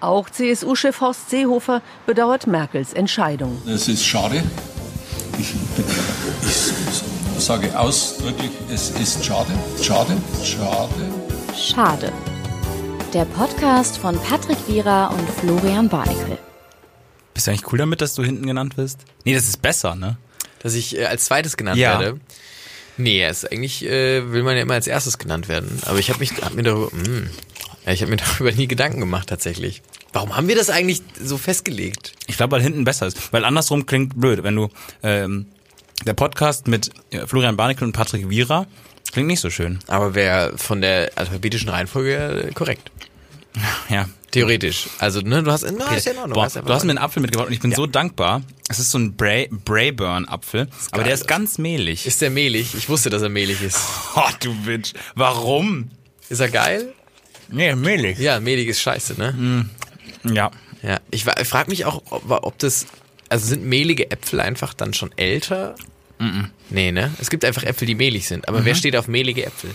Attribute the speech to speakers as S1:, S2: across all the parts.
S1: Auch CSU-Chef Horst Seehofer bedauert Merkels Entscheidung.
S2: Es ist schade. Ich, ich sage ausdrücklich, es ist schade, schade, schade.
S3: Schade. Der Podcast von Patrick Wierer und Florian Barnikel.
S4: Bist du eigentlich cool damit, dass du hinten genannt wirst? Nee, das ist besser, ne?
S5: Dass ich äh, als zweites genannt
S4: Ja.
S5: werde. Nee, es eigentlich äh, will man ja immer als erstes genannt werden. Aber ich habe mich hab mir darüber, mh, ja, ich habe mir darüber nie Gedanken gemacht tatsächlich. Warum haben wir das eigentlich so festgelegt?
S4: Ich glaube, weil hinten besser ist. Weil andersrum klingt blöd, wenn du ähm, der Podcast mit äh, Florian Barnikel und Patrick Wierer klingt nicht so schön.
S5: Aber wäre von der alphabetischen Reihenfolge äh, korrekt.
S4: Ja.
S5: Theoretisch. Also, ne, du hast, na, ist ja in Ordnung.
S4: Boah,
S5: Hast
S4: du hast mir einen Apfel mitgebracht und ich bin so dankbar. Es ist so ein Bray, Brayburn-Apfel, aber der ist ganz mehlig.
S5: Ist der mehlig? Ich wusste, dass er mehlig ist.
S4: oh, du Bitch. Warum?
S5: Ist er geil?
S4: Nee, mehlig.
S5: Ja, mehlig ist scheiße, ne?
S4: Ja.
S5: Ja. Ich, ich frage mich auch, ob, ob das, also sind mehlige Äpfel einfach dann schon älter? Nee, ne? Es gibt einfach Äpfel, die mehlig sind. Aber
S4: Mhm.
S5: wer steht auf mehlige Äpfel?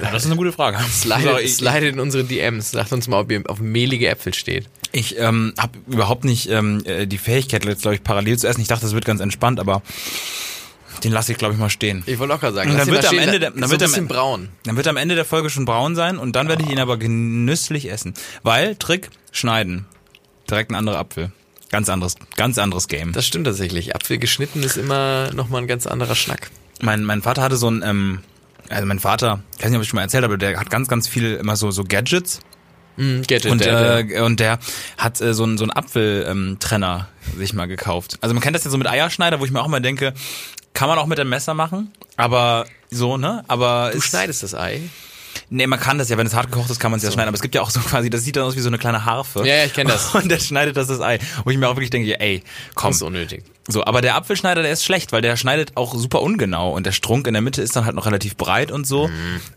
S4: ja, das ist eine gute Frage.
S5: Slide, slide in unsere DMs. Sagt uns mal, ob ihr auf mehlige Äpfel steht.
S4: ich ähm, habe überhaupt nicht ähm, äh, die Fähigkeit, jetzt glaube ich parallel zu essen. Ich dachte, das wird ganz entspannt, aber den lasse ich glaube ich mal stehen.
S5: Ich wollte gerade sagen,
S4: Und dann wird
S5: da
S4: am Ende der- dann
S5: so
S4: wird
S5: ein
S4: am
S5: braun.
S4: Dann wird am Ende der Folge schon braun sein und dann werde ich ihn aber genüsslich essen. Weil, Trick, schneiden. Direkt ein anderer Apfel. Ganz anderes, ganz anderes Game.
S5: Das stimmt tatsächlich. Apfel geschnitten ist immer nochmal ein ganz anderer Schnack.
S4: Mein, mein Vater hatte so ein, ähm, also mein Vater, ich weiß nicht, ob ich schon mal erzählt habe, aber der hat ganz, ganz viel immer so, so Gadgets.
S5: Mm, Gadget,
S4: Und,
S5: der,
S4: äh, und der hat äh, so einen so einen Apfeltrenner ähm, Trenner sich mal gekauft. Also man kennt das ja so mit Eierschneider, wo ich mir auch mal denke, kann man auch mit dem Messer machen, aber so, ne? Aber
S5: du
S4: es-
S5: schneidest das Ei.
S4: Nee, man kann das ja, wenn es hart gekocht ist, kann man es ja schneiden. Aber es gibt ja auch so quasi, das sieht dann aus wie so eine kleine Harfe.
S5: Ja, ja, ich kenn das.
S4: Und der schneidet das das Ei. Wo ich mir auch wirklich denke, ey, komm.
S5: Das ist unnötig.
S4: So, aber der Apfelschneider, der ist schlecht, weil der schneidet auch super ungenau. Und der Strunk in der Mitte ist dann halt noch relativ breit und so.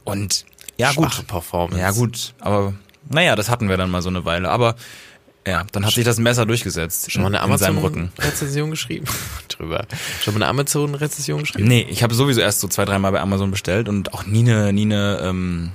S4: Und ja, gut.
S5: Mhm. Schwache Performance.
S4: Ja, gut. Aber naja, das hatten wir dann mal so eine Weile. Aber ja, dann hat sich das Messer durchgesetzt.
S5: Schon mal eine. Amazon-Rezession geschrieben? Drüber. Schon mal eine Amazon-Rezession geschrieben?
S4: Nee, ich habe sowieso erst so zwei, dreimal bei Amazon bestellt und auch nie eine, nie eine, ähm,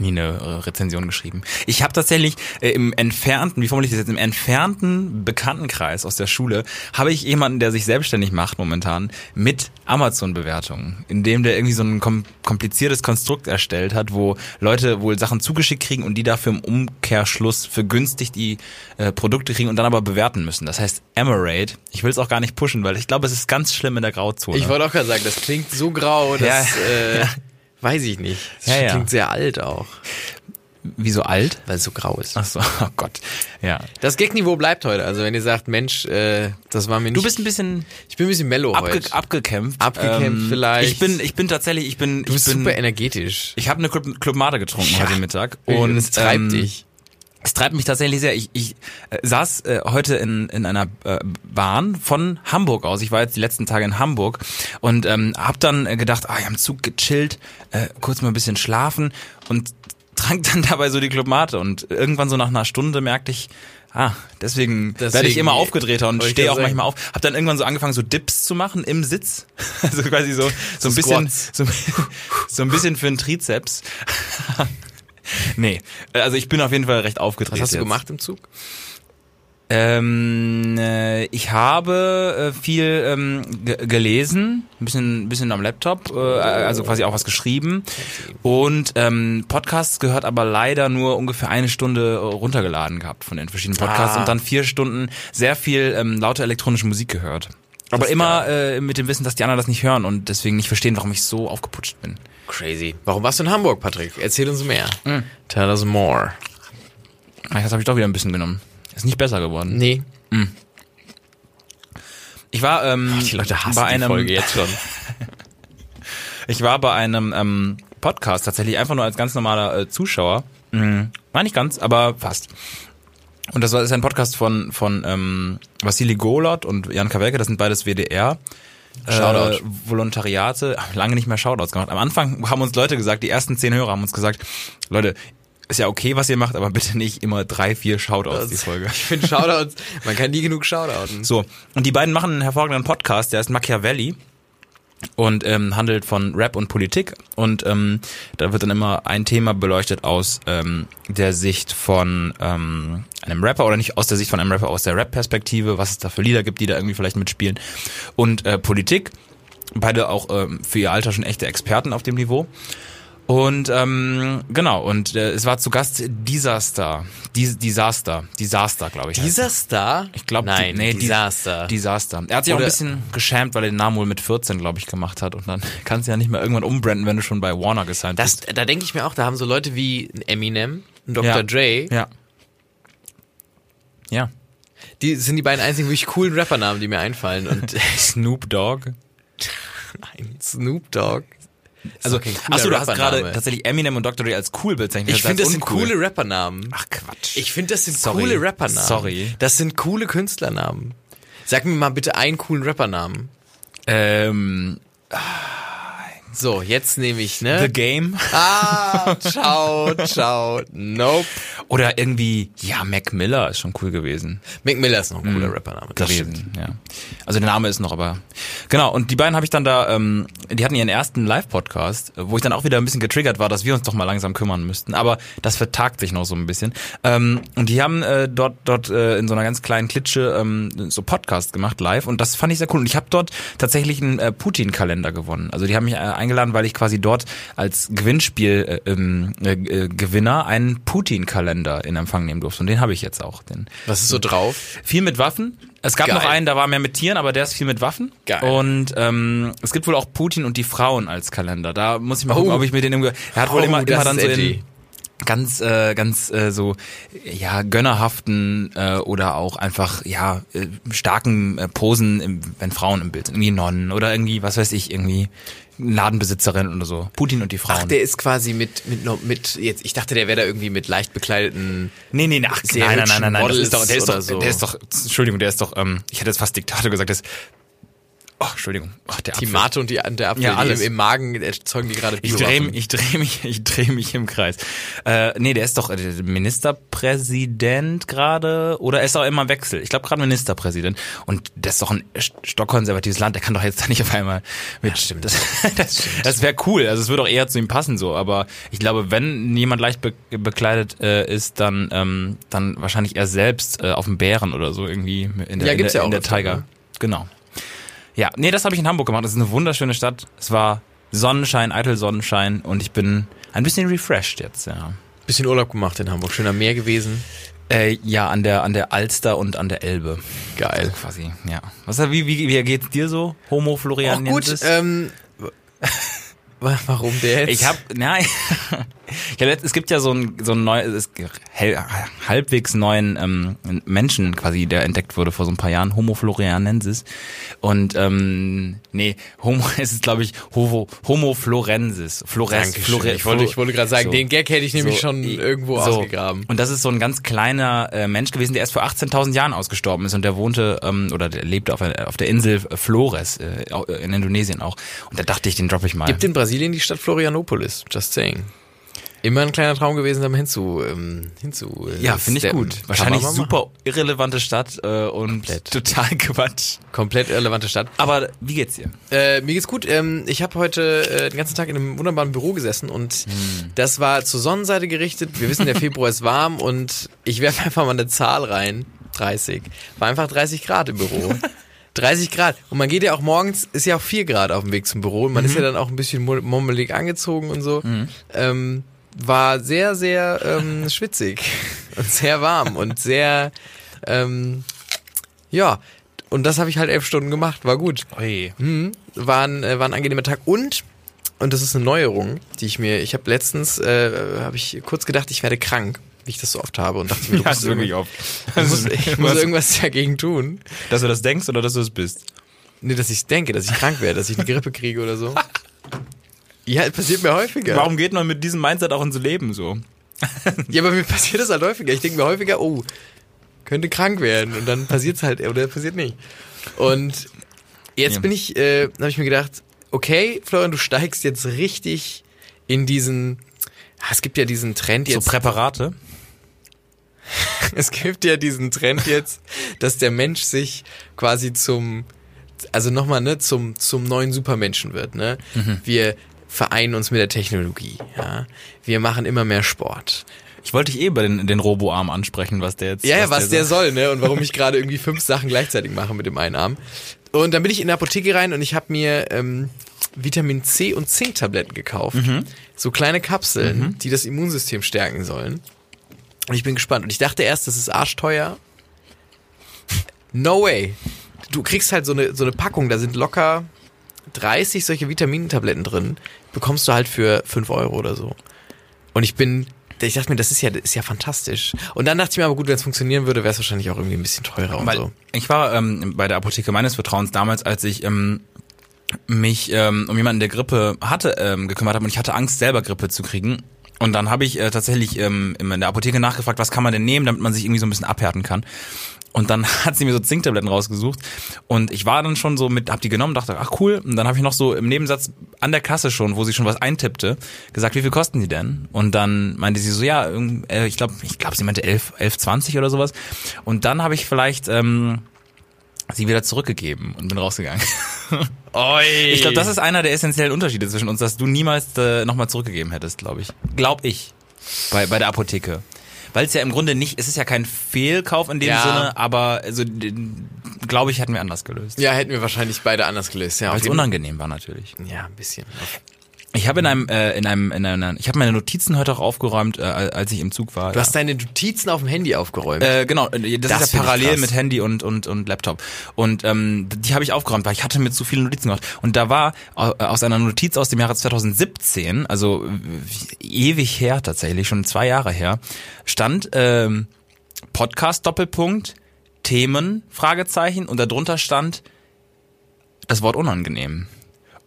S4: nie eine äh, Rezension geschrieben. Ich habe tatsächlich äh, im entfernten, wie formuliere ich das jetzt, im entfernten Bekanntenkreis aus der Schule habe ich jemanden, der sich selbstständig macht momentan mit Amazon-Bewertungen, in dem der irgendwie so ein kom kompliziertes Konstrukt erstellt hat, wo Leute wohl Sachen zugeschickt kriegen und die dafür im Umkehrschluss für günstig die äh, Produkte kriegen und dann aber bewerten müssen. Das heißt Emerate. Ich will es auch gar nicht pushen, weil ich glaube, es ist ganz schlimm in der Grauzone.
S5: Ich wollte auch gerade sagen, das klingt so grau, dass,
S4: Ja,
S5: äh,
S4: ja.
S5: Weiß ich nicht. Das
S4: Ja, ja.
S5: klingt sehr alt auch,
S4: Wie so alt?
S5: weil es so grau ist.
S4: Ach so, oh Gott. Ja.
S5: Das Gagniveau bleibt heute. Also wenn ihr sagt, Mensch, äh, das war mir nicht...
S4: Du bist ein bisschen
S5: ich bin ein bisschen mellow
S4: abge
S5: heute.
S4: abgekämpft.
S5: Abgekämpft vielleicht.
S4: Ich bin, ich bin tatsächlich, ich bin,
S5: du bist
S4: ich bin,
S5: super energetisch.
S4: ich habe eine Club, Club Mate getrunken
S5: Ja.
S4: heute Mittag
S5: Und
S4: und
S5: es treibt
S4: ähm,
S5: dich.
S4: Es treibt mich tatsächlich sehr. Ich, ich äh, saß äh, heute in, in einer äh, Bahn von Hamburg aus. Ich war jetzt die letzten Tage in Hamburg und ähm, habe dann äh, gedacht, ah, ich am Zug gechillt, äh, kurz mal ein bisschen schlafen und trank dann dabei so die Club Mate und irgendwann so nach einer Stunde merkte ich, ah, deswegen, werde ich
S5: Deswegen-
S4: immer aufgedrehter und stehe auch
S5: sagen.
S4: manchmal auf. Hab dann irgendwann so angefangen, so Dips zu machen im Sitz. Also quasi so, so ein
S5: So
S4: bisschen,
S5: Squats.
S4: so, so ein bisschen für den Trizeps. nee, also ich bin auf jeden Fall recht aufgedreht.
S5: Was hast du
S4: jetzt.
S5: gemacht im Zug?
S4: Ähm, äh, ich habe äh, viel ähm, ge gelesen, ein bisschen, bisschen am Laptop, äh, also quasi auch was geschrieben. Und ähm, Podcasts gehört aber leider nur ungefähr eine Stunde äh, runtergeladen gehabt von den verschiedenen Podcasts
S5: Ah.
S4: und dann vier Stunden sehr viel ähm, laute elektronische Musik gehört. Aber immer äh, mit dem Wissen, dass die anderen das nicht hören und deswegen nicht verstehen, warum ich so aufgeputscht bin.
S5: Crazy. Warum warst du in Hamburg, Patrick? Erzähl uns mehr.
S4: Mhm.
S5: Tell us more.
S4: Ah, Jetzt habe ich doch wieder ein bisschen genommen. Ist nicht besser geworden.
S5: Nee.
S4: Ich war ähm,
S5: Die Leute hassen
S4: bei
S5: die
S4: einem,
S5: Folge jetzt schon.
S4: Ich war bei einem ähm, Podcast tatsächlich einfach nur als ganz normaler äh, Zuschauer. Mhm. War nicht ganz, aber fast. Und das war ist ein Podcast von von ähm, Vassili Golot und Jan Kawelke, das sind beides WDR.
S5: Shoutout.
S4: Äh, Volontariate, lange nicht mehr Shoutouts gemacht. Am Anfang haben uns Leute gesagt, die ersten zehn Hörer haben uns gesagt, Leute, ist ja okay, was ihr macht, aber bitte nicht immer drei, vier Shoutouts die Folge.
S5: Ich finde Shoutouts, man kann nie genug Shoutouten.
S4: So, und die beiden machen einen hervorragenden Podcast, der ist Machiavelli. Und ähm, handelt von Rap und Politik und ähm, da wird dann immer ein Thema beleuchtet aus ähm, der Sicht von ähm, einem Rapper oder nicht aus der Sicht von einem Rapper, aus der Rap-Perspektive, was es da für Lieder gibt, die da irgendwie vielleicht mitspielen und äh, Politik. Beide auch ähm, für ihr Alter schon echte Experten auf dem Niveau. Und ähm, genau, und äh, es war zu Gast Disaster. Dis Disaster. Disaster, glaube ich.
S5: Star?
S4: ich glaube,
S5: Nein,
S4: nee,
S5: Disaster.
S4: Disaster. Er hat sich auch ein
S5: Oder-
S4: bisschen geschämt, weil er den Namen wohl mit 14, glaube ich, gemacht hat. Und dann kannst du ja nicht mehr irgendwann umbranden, wenn du schon bei Warner gesigned
S5: Das,
S4: bist.
S5: da denke ich mir auch, da haben so Leute wie Eminem, Dr.
S4: Ja.
S5: Dre,
S4: Ja. Ja.
S5: die sind die beiden einzigen wirklich coolen Rappernamen, die mir einfallen. Und
S4: Snoop Dogg.
S5: nein, Snoop Dogg.
S4: Also,
S5: cooler
S4: achso, du hast gerade tatsächlich Eminem und Dr. Dre als cool bezeichnet.
S5: Ich finde, das sind
S4: uncool.
S5: coole Rappernamen.
S4: Ach, Quatsch.
S5: Ich finde, das sind
S4: Sorry.
S5: coole Rappernamen.
S4: Sorry.
S5: Das sind coole Künstlernamen. Sag mir mal bitte einen coolen Rappernamen.
S4: ähm,
S5: So, jetzt nehme ich,
S4: The
S5: ne?
S4: Game.
S5: Ah, ciao, ciao. Nope.
S4: Oder irgendwie, ja, Mac Miller ist schon cool gewesen.
S5: Mac Miller ist noch ein cooler Rappername. Das stimmt.
S4: gewesen, ja. Also der Name ist noch, aber genau. Und die beiden habe ich dann da, ähm, die hatten ihren ersten Live-Podcast, wo ich dann auch wieder ein bisschen getriggert war, dass wir uns doch mal langsam kümmern müssten. Aber das vertagt sich noch so ein bisschen. Ähm, und die haben äh, dort dort äh, in so einer ganz kleinen Klitsche ähm, so Podcast gemacht live und das fand ich sehr cool. Und ich habe dort tatsächlich einen äh, Putin-Kalender gewonnen. Also die haben mich äh, eingeladen, weil ich quasi dort als Gewinnspiel äh, ähm, äh, äh, Gewinner einen Putin-Kalender in Empfang nehmen durfte. Und den habe ich jetzt auch. Den
S5: Was ist so drauf?
S4: viel mit Waffen. Es gab
S5: Geil.
S4: noch einen, da war mehr mit Tieren, aber der ist viel mit Waffen.
S5: Geil.
S4: Und ähm, es gibt wohl auch Putin und die Frauen als Kalender. Da muss ich mal
S5: Oh.
S4: gucken, ob ich mir den irgendwie. Er hat wohl
S5: Oh,
S4: immer,
S5: das
S4: immer dann so in ganz äh, ganz äh, so ja gönnerhaften äh, oder auch einfach ja äh, starken äh, Posen, im, wenn Frauen im Bild sind, irgendwie Nonnen oder irgendwie was weiß ich irgendwie Ladenbesitzerin oder so. Putin und die Frauen.
S5: Ach, der ist quasi mit, mit, mit jetzt, ich dachte, der wäre da irgendwie mit leicht bekleideten.
S4: Nee, nee, nee, ach, nein, nein, nein, nein, nein, das ist doch, der ist doch,
S5: so.
S4: der ist doch, Entschuldigung, der ist doch, ähm, ich hätte jetzt fast Diktator gesagt, der oh, Entschuldigung, oh, der
S5: Die
S4: Apfel.
S5: Mate und die, der Apfel,
S4: Ja, alles.
S5: im, im Magen erzeugen die gerade
S4: Ich drehe ich dreh mich, ich dreh mich im Kreis. Äh, nee, der ist doch äh, Ministerpräsident gerade oder er ist auch immer im Wechsel. Ich glaube gerade Ministerpräsident. Und das ist doch ein st- stockkonservatives Land, der kann doch jetzt da nicht auf einmal mit.
S5: stimmt.
S4: Das, das, das wäre cool. Also es würde auch eher zu ihm passen so. Aber ich glaube, wenn jemand leicht be bekleidet äh, ist, dann, ähm, dann wahrscheinlich er selbst äh, auf dem Bären oder so irgendwie in der,
S5: Ja,
S4: in der,
S5: ja
S4: in
S5: auch
S4: der Tiger.
S5: ne?
S4: Genau. Ja, nee, das habe ich in Hamburg gemacht. Das ist eine wunderschöne Stadt. Es war Sonnenschein, eitel Sonnenschein und ich bin ein bisschen refreshed jetzt, ja.
S5: Bisschen Urlaub gemacht in Hamburg, schön am Meer gewesen.
S4: Äh, ja, an der, an der Alster und an der Elbe.
S5: Geil.
S4: Quasi, ja. Was, wie, wie, wie geht's dir so, Homo
S5: Auch
S4: Florianensis?
S5: gut, ähm, wa- warum der jetzt?
S4: Ich habe, nein, letzt- es gibt ja so ein so ein neues, halbwegs neuen ähm, Menschen quasi, der entdeckt wurde vor so ein paar Jahren, Homo florianensis. Und ähm, nee, Homo, es ist glaube ich Homo, Homo florensis. Flores. Flore,
S5: ich wollte, ich wollte gerade sagen,
S4: so.
S5: den Gag hätte ich nämlich
S4: So,
S5: schon irgendwo
S4: so.
S5: ausgegraben.
S4: Und das ist so ein ganz kleiner äh, Mensch gewesen, der erst vor 18.000 Jahren ausgestorben ist und der wohnte ähm, oder der lebte auf, auf der Insel Flores äh, au- in Indonesien auch. Und da dachte ich, den droppe ich mal.
S5: Gibt in Brasilien die Stadt Florianopolis, just saying. Immer ein kleiner Traum gewesen, da mal hinzu, ähm, hinzu. äh,
S4: ja, finde ich gut. Wahrscheinlich
S5: machen.
S4: super irrelevante Stadt äh, und
S5: Komplett.
S4: total Quatsch.
S5: Komplett irrelevante Stadt.
S4: Aber wie geht's dir?
S5: Äh, mir geht's gut. Ähm, ich habe heute äh, den ganzen Tag in einem wunderbaren Büro gesessen und
S4: Hm.
S5: das war zur Sonnenseite gerichtet. Wir wissen, der Februar ist warm und ich werfe einfach mal eine Zahl rein. 30. War einfach 30 Grad im Büro. 30 Grad. Und man geht ja auch morgens, ist ja auch 4 Grad auf dem Weg zum Büro und man ist ja dann auch ein bisschen mummelig angezogen und so. Ähm, war sehr, sehr ähm, schwitzig und sehr warm und sehr, ähm, ja. Und das habe ich halt elf Stunden gemacht. War gut.
S4: Ui.
S5: Mhm. War ein, äh, war ein angenehmer Tag und und das ist eine Neuerung, die ich mir, ich habe letztens, äh, habe ich kurz gedacht, ich werde krank, wie ich das so oft habe und dachte mir, du
S4: Ja,
S5: musst
S4: ist wirklich
S5: irgendwie-
S4: oft.
S5: ich muss, ich muss
S4: Was-
S5: irgendwas dagegen tun.
S4: Dass du das denkst oder dass du es bist?
S5: Nee, dass ich denke, dass ich krank werde, dass ich eine Grippe kriege oder so. Ja, das passiert mir häufiger.
S4: Warum geht man mit diesem Mindset auch ins Leben so?
S5: Ja, aber mir passiert das halt häufiger. Ich denke mir häufiger, oh, könnte krank werden und dann passiert's halt oder passiert nicht. Und jetzt
S4: Ja.
S5: bin ich, äh, habe ich mir gedacht, okay, Florian, du steigst jetzt richtig in diesen. ah, Es gibt ja diesen Trend
S4: So
S5: jetzt.
S4: Präparate?
S5: es gibt ja diesen Trend jetzt, dass der Mensch sich quasi zum also nochmal, ne, zum, zum neuen Supermenschen wird, ne?
S4: Mhm.
S5: Wir vereinen uns mit der Technologie, ja. Wir machen immer mehr Sport.
S4: Ich wollte dich eh über den, den Roboarm ansprechen, was der jetzt.
S5: Ja, ja, was der
S4: sagt.
S5: soll, ne? Und warum ich gerade irgendwie fünf Sachen gleichzeitig mache mit dem einen Arm. Und dann bin ich in der Apotheke rein und ich habe mir ähm, Vitamin C und Zinktabletten gekauft.
S4: Mhm.
S5: So kleine Kapseln, die das Immunsystem stärken sollen. Und ich bin gespannt. Und ich dachte erst, das ist arschteuer. No way. Du kriegst halt so eine, so eine Packung, da sind locker 30 solche Vitamintabletten drin. Bekommst du halt für 5 Euro oder so. Und ich bin, ich dachte mir, das ist ja, das ist ja fantastisch. Und dann dachte ich mir aber gut, wenn es funktionieren würde, wäre es wahrscheinlich auch irgendwie ein bisschen teurer und
S4: Weil
S5: so.
S4: Ich war ähm, bei der Apotheke meines Vertrauens damals, als ich ähm, mich ähm, um jemanden, der Grippe hatte, ähm, gekümmert habe und ich hatte Angst, selber Grippe zu kriegen. Und dann habe ich äh, tatsächlich ähm, in der Apotheke nachgefragt, was kann man denn nehmen, damit man sich irgendwie so ein bisschen abhärten kann. Und dann hat sie mir so Zinktabletten rausgesucht und ich war dann schon so mit, hab die genommen, dachte, ach cool. Und dann habe ich noch so im Nebensatz an der Kasse schon, wo sie schon was eintippte, gesagt, wie viel kosten die denn? Und dann meinte sie so, ja, äh, ich glaube, ich glaube, sie meinte 11, 11, 20 oder sowas. Und dann habe ich vielleicht ähm, sie wieder zurückgegeben und bin rausgegangen. Ich glaube, das ist einer der essentiellen Unterschiede zwischen uns, dass du niemals äh, nochmal zurückgegeben hättest, glaube ich. Glaub ich. Bei, bei der Apotheke. Weil es ja im Grunde nicht, es ist ja kein Fehlkauf in dem
S5: Ja.
S4: Sinne, aber also glaube ich, hätten wir anders gelöst.
S5: Ja, hätten wir wahrscheinlich beide anders gelöst. Ja,
S4: Weil es unangenehm war natürlich.
S5: Ja, ein bisschen.
S4: Ich habe in einem, äh, in einem, in einer, ich habe meine Notizen heute auch aufgeräumt, äh, als ich im Zug war.
S5: Du hast deine Notizen auf dem Handy aufgeräumt.
S4: Äh, genau, äh, das,
S5: Das
S4: ist ja parallel mit Handy und, und, und Laptop. Und ähm, die habe ich aufgeräumt, weil ich hatte mir zu viele Notizen gemacht. Und da war äh, aus einer Notiz aus dem Jahre 2017, also ewig her tatsächlich, schon zwei Jahre her, stand ähm, Podcast Doppelpunkt, Themen, Fragezeichen und darunter stand das Wort unangenehm.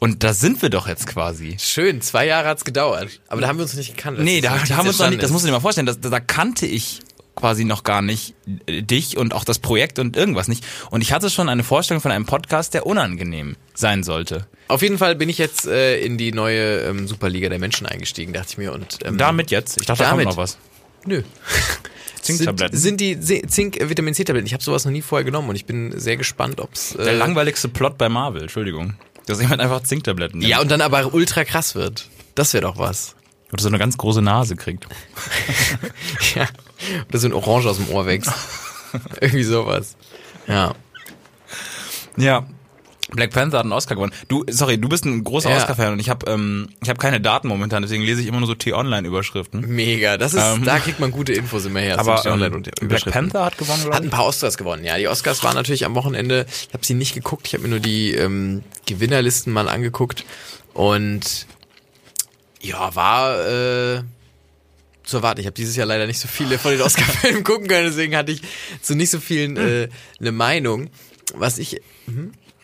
S4: Und da sind wir doch jetzt quasi.
S5: Schön, zwei Jahre hat's gedauert. Aber da haben wir uns nicht gekannt.
S4: Nee, da, da haben wir uns noch nicht, das musst du dir mal vorstellen, das, da kannte ich quasi noch gar nicht äh, dich und auch das Projekt und irgendwas nicht. Und ich hatte schon eine Vorstellung von einem Podcast, der unangenehm sein sollte.
S5: Auf jeden Fall bin ich jetzt äh, in die neue ähm, Superliga der Menschen eingestiegen, dachte ich mir. Und ähm,
S4: Damit jetzt? Ich dachte, da kommt
S5: Damit.
S4: noch was.
S5: Nö.
S4: Zinktabletten.
S5: Sind, sind die Se- Zink, äh. Ich habe sowas noch nie vorher genommen und ich bin sehr gespannt, ob's. Äh,
S4: Der langweiligste Plot bei Marvel, Entschuldigung. Dass jemand einfach Zinktabletten nimmt.
S5: ja, und dann aber ultra krass wird. Das wäre doch was.
S4: Oder so eine ganz große Nase kriegt.
S5: Ja. Oder so ein Orange aus dem Ohr wächst. Irgendwie sowas. Ja.
S4: Ja. Black Panther hat einen Oscar gewonnen. Du, sorry, du bist ein großer
S5: Ja.
S4: Oscar-Fan und ich habe ähm, ich hab keine Daten momentan, deswegen lese ich immer nur so T-Online-Überschriften.
S5: Mega. Das ist,
S4: Ähm,
S5: da kriegt man gute Infos immer her.
S4: Aber ähm, Black. Panther hat gewonnen,
S5: Hat
S4: glaube
S5: ein paar Oscars gewonnen, ja. Die Oscars waren natürlich am Wochenende, ich habe sie nicht geguckt, ich habe mir nur die ähm, Gewinnerlisten mal angeguckt und ja, war äh, zu erwarten. Ich habe dieses Jahr leider nicht so viele von den Oscar-Filmen gucken können, deswegen hatte ich zu nicht so vielen äh, eine Meinung. Was ich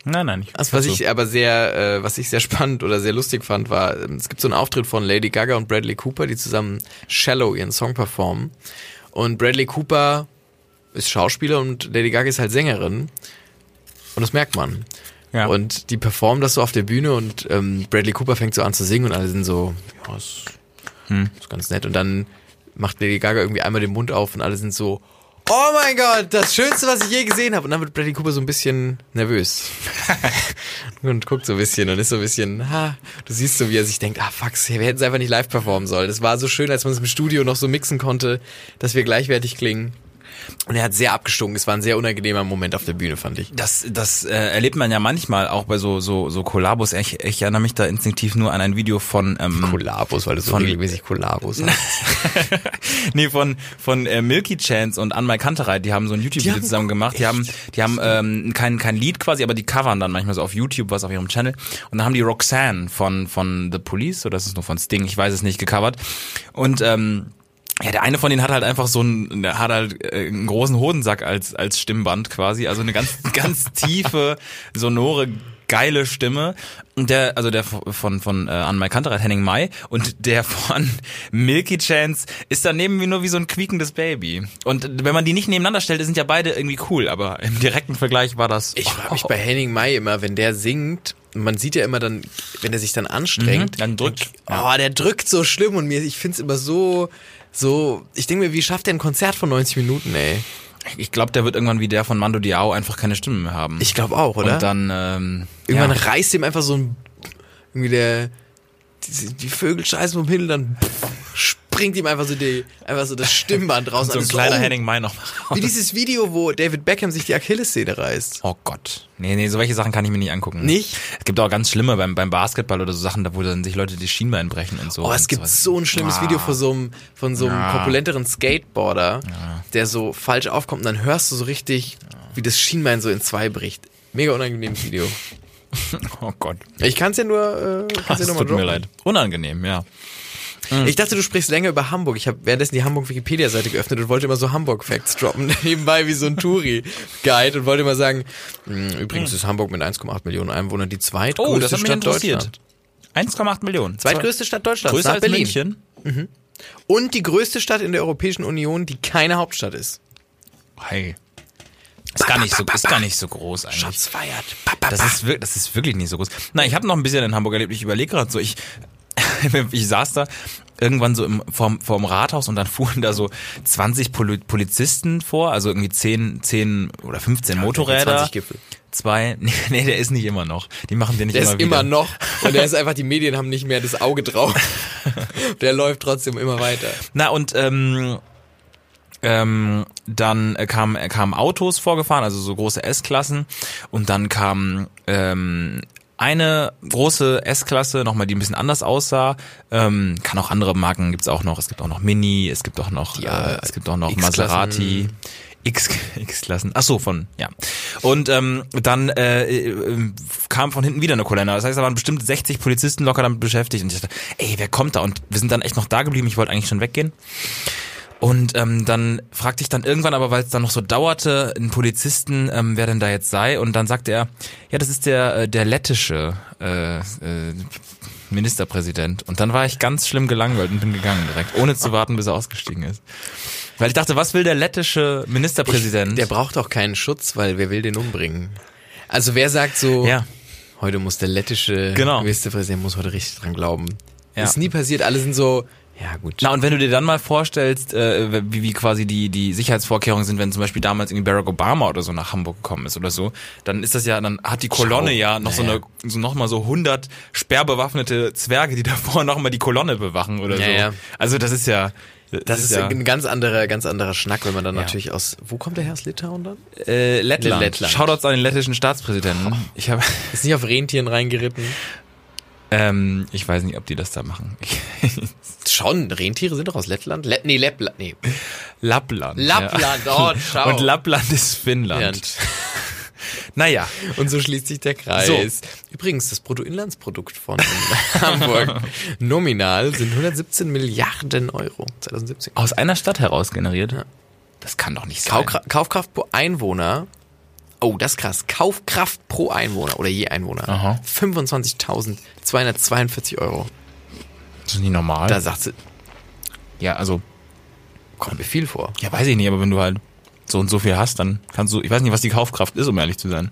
S4: Nein, nein. Ich,
S5: also was ich aber sehr, äh, was ich sehr spannend oder sehr lustig fand, war, ähm, es gibt so einen Auftritt von Lady Gaga und Bradley Cooper, die zusammen Shallow ihren Song performen. Und Bradley Cooper ist Schauspieler und Lady Gaga ist halt Sängerin. Und das merkt man.
S4: Ja.
S5: Und die performen das so auf der Bühne und ähm, Bradley Cooper fängt so an zu singen und alle sind so, ja, ist, ist ganz nett. Und dann macht Lady Gaga irgendwie einmal den Mund auf und alle sind so, oh mein Gott, das Schönste, was ich je gesehen habe. Und dann wird Bradley Cooper so ein bisschen nervös. und guckt so ein bisschen und ist so ein bisschen, ha, du siehst so, wie er sich denkt, ah fuck, wir hätten es einfach nicht live performen sollen. Das war so schön, als man es im Studio noch so mixen konnte, dass wir gleichwertig klingen. Und er hat sehr abgestunken. Es war ein sehr unangenehmer Moment auf der Bühne, fand ich.
S4: Das, das äh, erlebt man ja manchmal auch bei so so so Kollabos. Ich, ich erinnere mich da instinktiv nur an ein Video von ähm,
S5: Kollabos, weil du so
S4: Von-
S5: regelmäßig Kollabos hast.
S4: nee von von äh, Milky Chance und Anmal Kantereit. Die haben so ein YouTube-Video zusammen gemacht. Die haben die haben ähm, kein kein Lied quasi, aber die covern dann manchmal so auf YouTube was auf ihrem Channel. Und dann haben die Roxanne von von The Police oder ist es nur von Sting? Ich weiß es nicht gecovert. Und ähm, ja, der eine von denen hat halt einfach so einen, der hat halt äh, einen großen Hodensack als als Stimmband quasi, also eine ganz ganz tiefe sonore geile Stimme. Und der also der von von äh, Anne Kantereit Henning Mai. Und der von Milky Chance ist daneben wie nur wie so ein quiekendes Baby. Und wenn man die nicht nebeneinander stellt, sind ja beide irgendwie cool, aber im direkten Vergleich war das
S5: Ich frage mich bei Henning Mai immer, wenn der singt, man sieht ja immer dann, wenn er sich dann anstrengt,
S4: Mhm, dann drückt-
S5: Oh, der drückt so schlimm und mir, ich find's immer so, so, ich denke mir, wie schafft der ein Konzert von 90 Minuten, ey?
S4: Ich glaube, der wird irgendwann wie der von Mando Diao einfach keine Stimme mehr haben.
S5: Ich glaube auch, oder?
S4: Und dann, ähm,
S5: Irgendwann
S4: ja.
S5: reißt ihm einfach so ein, irgendwie der, die, die Vögel scheißen vom Himmel, dann springt ihm einfach so die, einfach so das Stimmband raus.
S4: so ein kleiner
S5: oh,
S4: Henning Mai noch mal
S5: Wie
S4: raus.
S5: dieses Video, wo David Beckham sich die Achillessehne reißt.
S4: Oh Gott. Nee, nee, solche Sachen kann ich mir nicht angucken.
S5: Nicht?
S4: Es gibt auch ganz schlimme beim, beim Basketball oder so Sachen, da wo dann sich Leute die Schienbein brechen und so.
S5: Oh, es
S4: und
S5: gibt
S4: sowas.
S5: so ein schlimmes
S4: Ah.
S5: Video von so einem, von so einem
S4: Ja.
S5: populäreren Skateboarder, der so falsch aufkommt und dann hörst du so richtig, wie das Schienbein so in zwei bricht. Mega unangenehmes Video.
S4: Oh Gott.
S5: Ich kann es ja nur, äh, kann's ja
S4: Es
S5: nur mal
S4: tut mir
S5: droppen.
S4: leid. Unangenehm, ja.
S5: Ich dachte, du sprichst länger über Hamburg. Ich habe währenddessen die Hamburg-Wikipedia-Seite geöffnet und wollte immer so Hamburg-Facts droppen, nebenbei wie so ein Touri-Guide und wollte immer sagen, "Hm, übrigens ist Hamburg mit 1,8 Millionen Einwohnern die zweitgrößte
S4: Oh, das hat mich
S5: Stadt. Deutschlands.
S4: 1,8 Millionen.
S5: Zweitgrößte Stadt Deutschlands,
S4: Größer als
S5: Berlin.
S4: München.
S5: Und die größte Stadt in der Europäischen Union, die keine Hauptstadt ist.
S4: Hey. Ist gar nicht so, ist gar nicht so groß eigentlich.
S5: Schatz feiert.
S4: Das ist, wirklich, das ist wirklich nicht so groß. Na, ich habe noch ein bisschen in Hamburg erlebt. Ich überlege gerade so, ich, ich saß da irgendwann so im, vorm, vorm Rathaus und dann fuhren da so 20 Poli Polizisten vor, also irgendwie 10, 10 oder 15 Motorräder.
S5: 20 Gipfel.
S4: Zwei, nee, nee, der ist nicht immer noch. Die machen den nicht
S5: Der
S4: immer
S5: ist
S4: wieder.
S5: immer noch. Und der ist einfach, die Medien haben nicht mehr das Auge drauf. Der läuft trotzdem immer weiter.
S4: Na und ähm, ähm, dann äh, kamen äh, kamen Autos vorgefahren, also so große S-Klassen und dann kam ähm, eine große S-Klasse, nochmal, die ein bisschen anders aussah. Ähm, kann auch andere Marken gibt's auch noch. Es gibt auch noch Mini, es gibt auch noch,
S5: Ja,
S4: äh, es gibt auch noch. Maserati. X, X-Klassen. Ach so, von, ja. Und ähm, dann äh, äh, kam von hinten wieder eine Kolonne. Das heißt, da waren bestimmt 60 Polizisten locker damit beschäftigt. Und ich dachte, ey, wer kommt da? Und wir sind dann echt noch da geblieben. Ich wollte eigentlich schon weggehen. Und ähm, dann fragte ich dann irgendwann, aber weil es dann noch so dauerte, einen Polizisten, ähm, wer denn da jetzt sei. Und dann sagte er, ja, das ist der äh, der lettische äh, äh, Ministerpräsident. Und dann war ich ganz schlimm gelangweilt und bin gegangen direkt, ohne zu warten, bis er ausgestiegen ist. Weil ich dachte, was will der lettische Ministerpräsident?
S5: Der braucht auch keinen Schutz, weil wer will den umbringen? Also wer sagt so,
S4: ja.
S5: heute muss der lettische
S4: Genau.
S5: Ministerpräsident muss heute richtig dran glauben.
S4: Ja.
S5: Ist nie passiert, alle sind so, ja gut.
S4: Na, und wenn du dir dann mal vorstellst, äh, wie, wie quasi die, die Sicherheitsvorkehrungen sind, wenn zum Beispiel damals irgendwie Barack Obama oder so nach Hamburg gekommen ist oder so, dann ist das ja, dann hat die Kolonne
S5: Schau.
S4: ja noch so
S5: Naja.
S4: eine, so noch mal so 100 sperrbewaffnete Zwerge, die davor noch mal die Kolonne bewachen oder
S5: Ja,
S4: so. Also das ist ja,
S5: das ist
S4: ja
S5: ein ganz anderer, ganz anderer Schnack, wenn man dann
S4: Ja.
S5: natürlich aus, wo kommt der her aus Litauen dann?
S4: äh, Lettland.
S5: Lettland.
S4: Shoutouts an den lettischen Staatspräsidenten. Ich habe,
S5: Ist nicht auf Rentieren reingeritten.
S4: Ähm, ich weiß nicht, ob die das da machen.
S5: Schon, Rentiere sind doch aus Lettland? Let nee, Lettland, nee.
S4: Lappland.
S5: Lappland,
S4: ja.
S5: oh, schau.
S4: Und Lappland ist Finnland.
S5: Bernd.
S4: Naja.
S5: Und so schließt sich der Kreis.
S4: So.
S5: Übrigens, das Bruttoinlandsprodukt von Hamburg nominal sind 117 Milliarden Euro 2017.
S4: Aus einer Stadt heraus generiert? Das kann doch nicht sein.
S5: Kaufkra Kaufkraft pro Einwohner. Oh, das ist krass. Kaufkraft pro Einwohner oder je Einwohner.
S4: Aha.
S5: 25.242 Euro.
S4: Das ist nicht normal.
S5: Da sagt sie,
S4: ja, also,
S5: kommt mir viel vor.
S4: ja, weiß ich nicht, aber wenn du halt so und so viel hast, dann kannst du, ich weiß nicht, was die Kaufkraft ist, um ehrlich zu sein.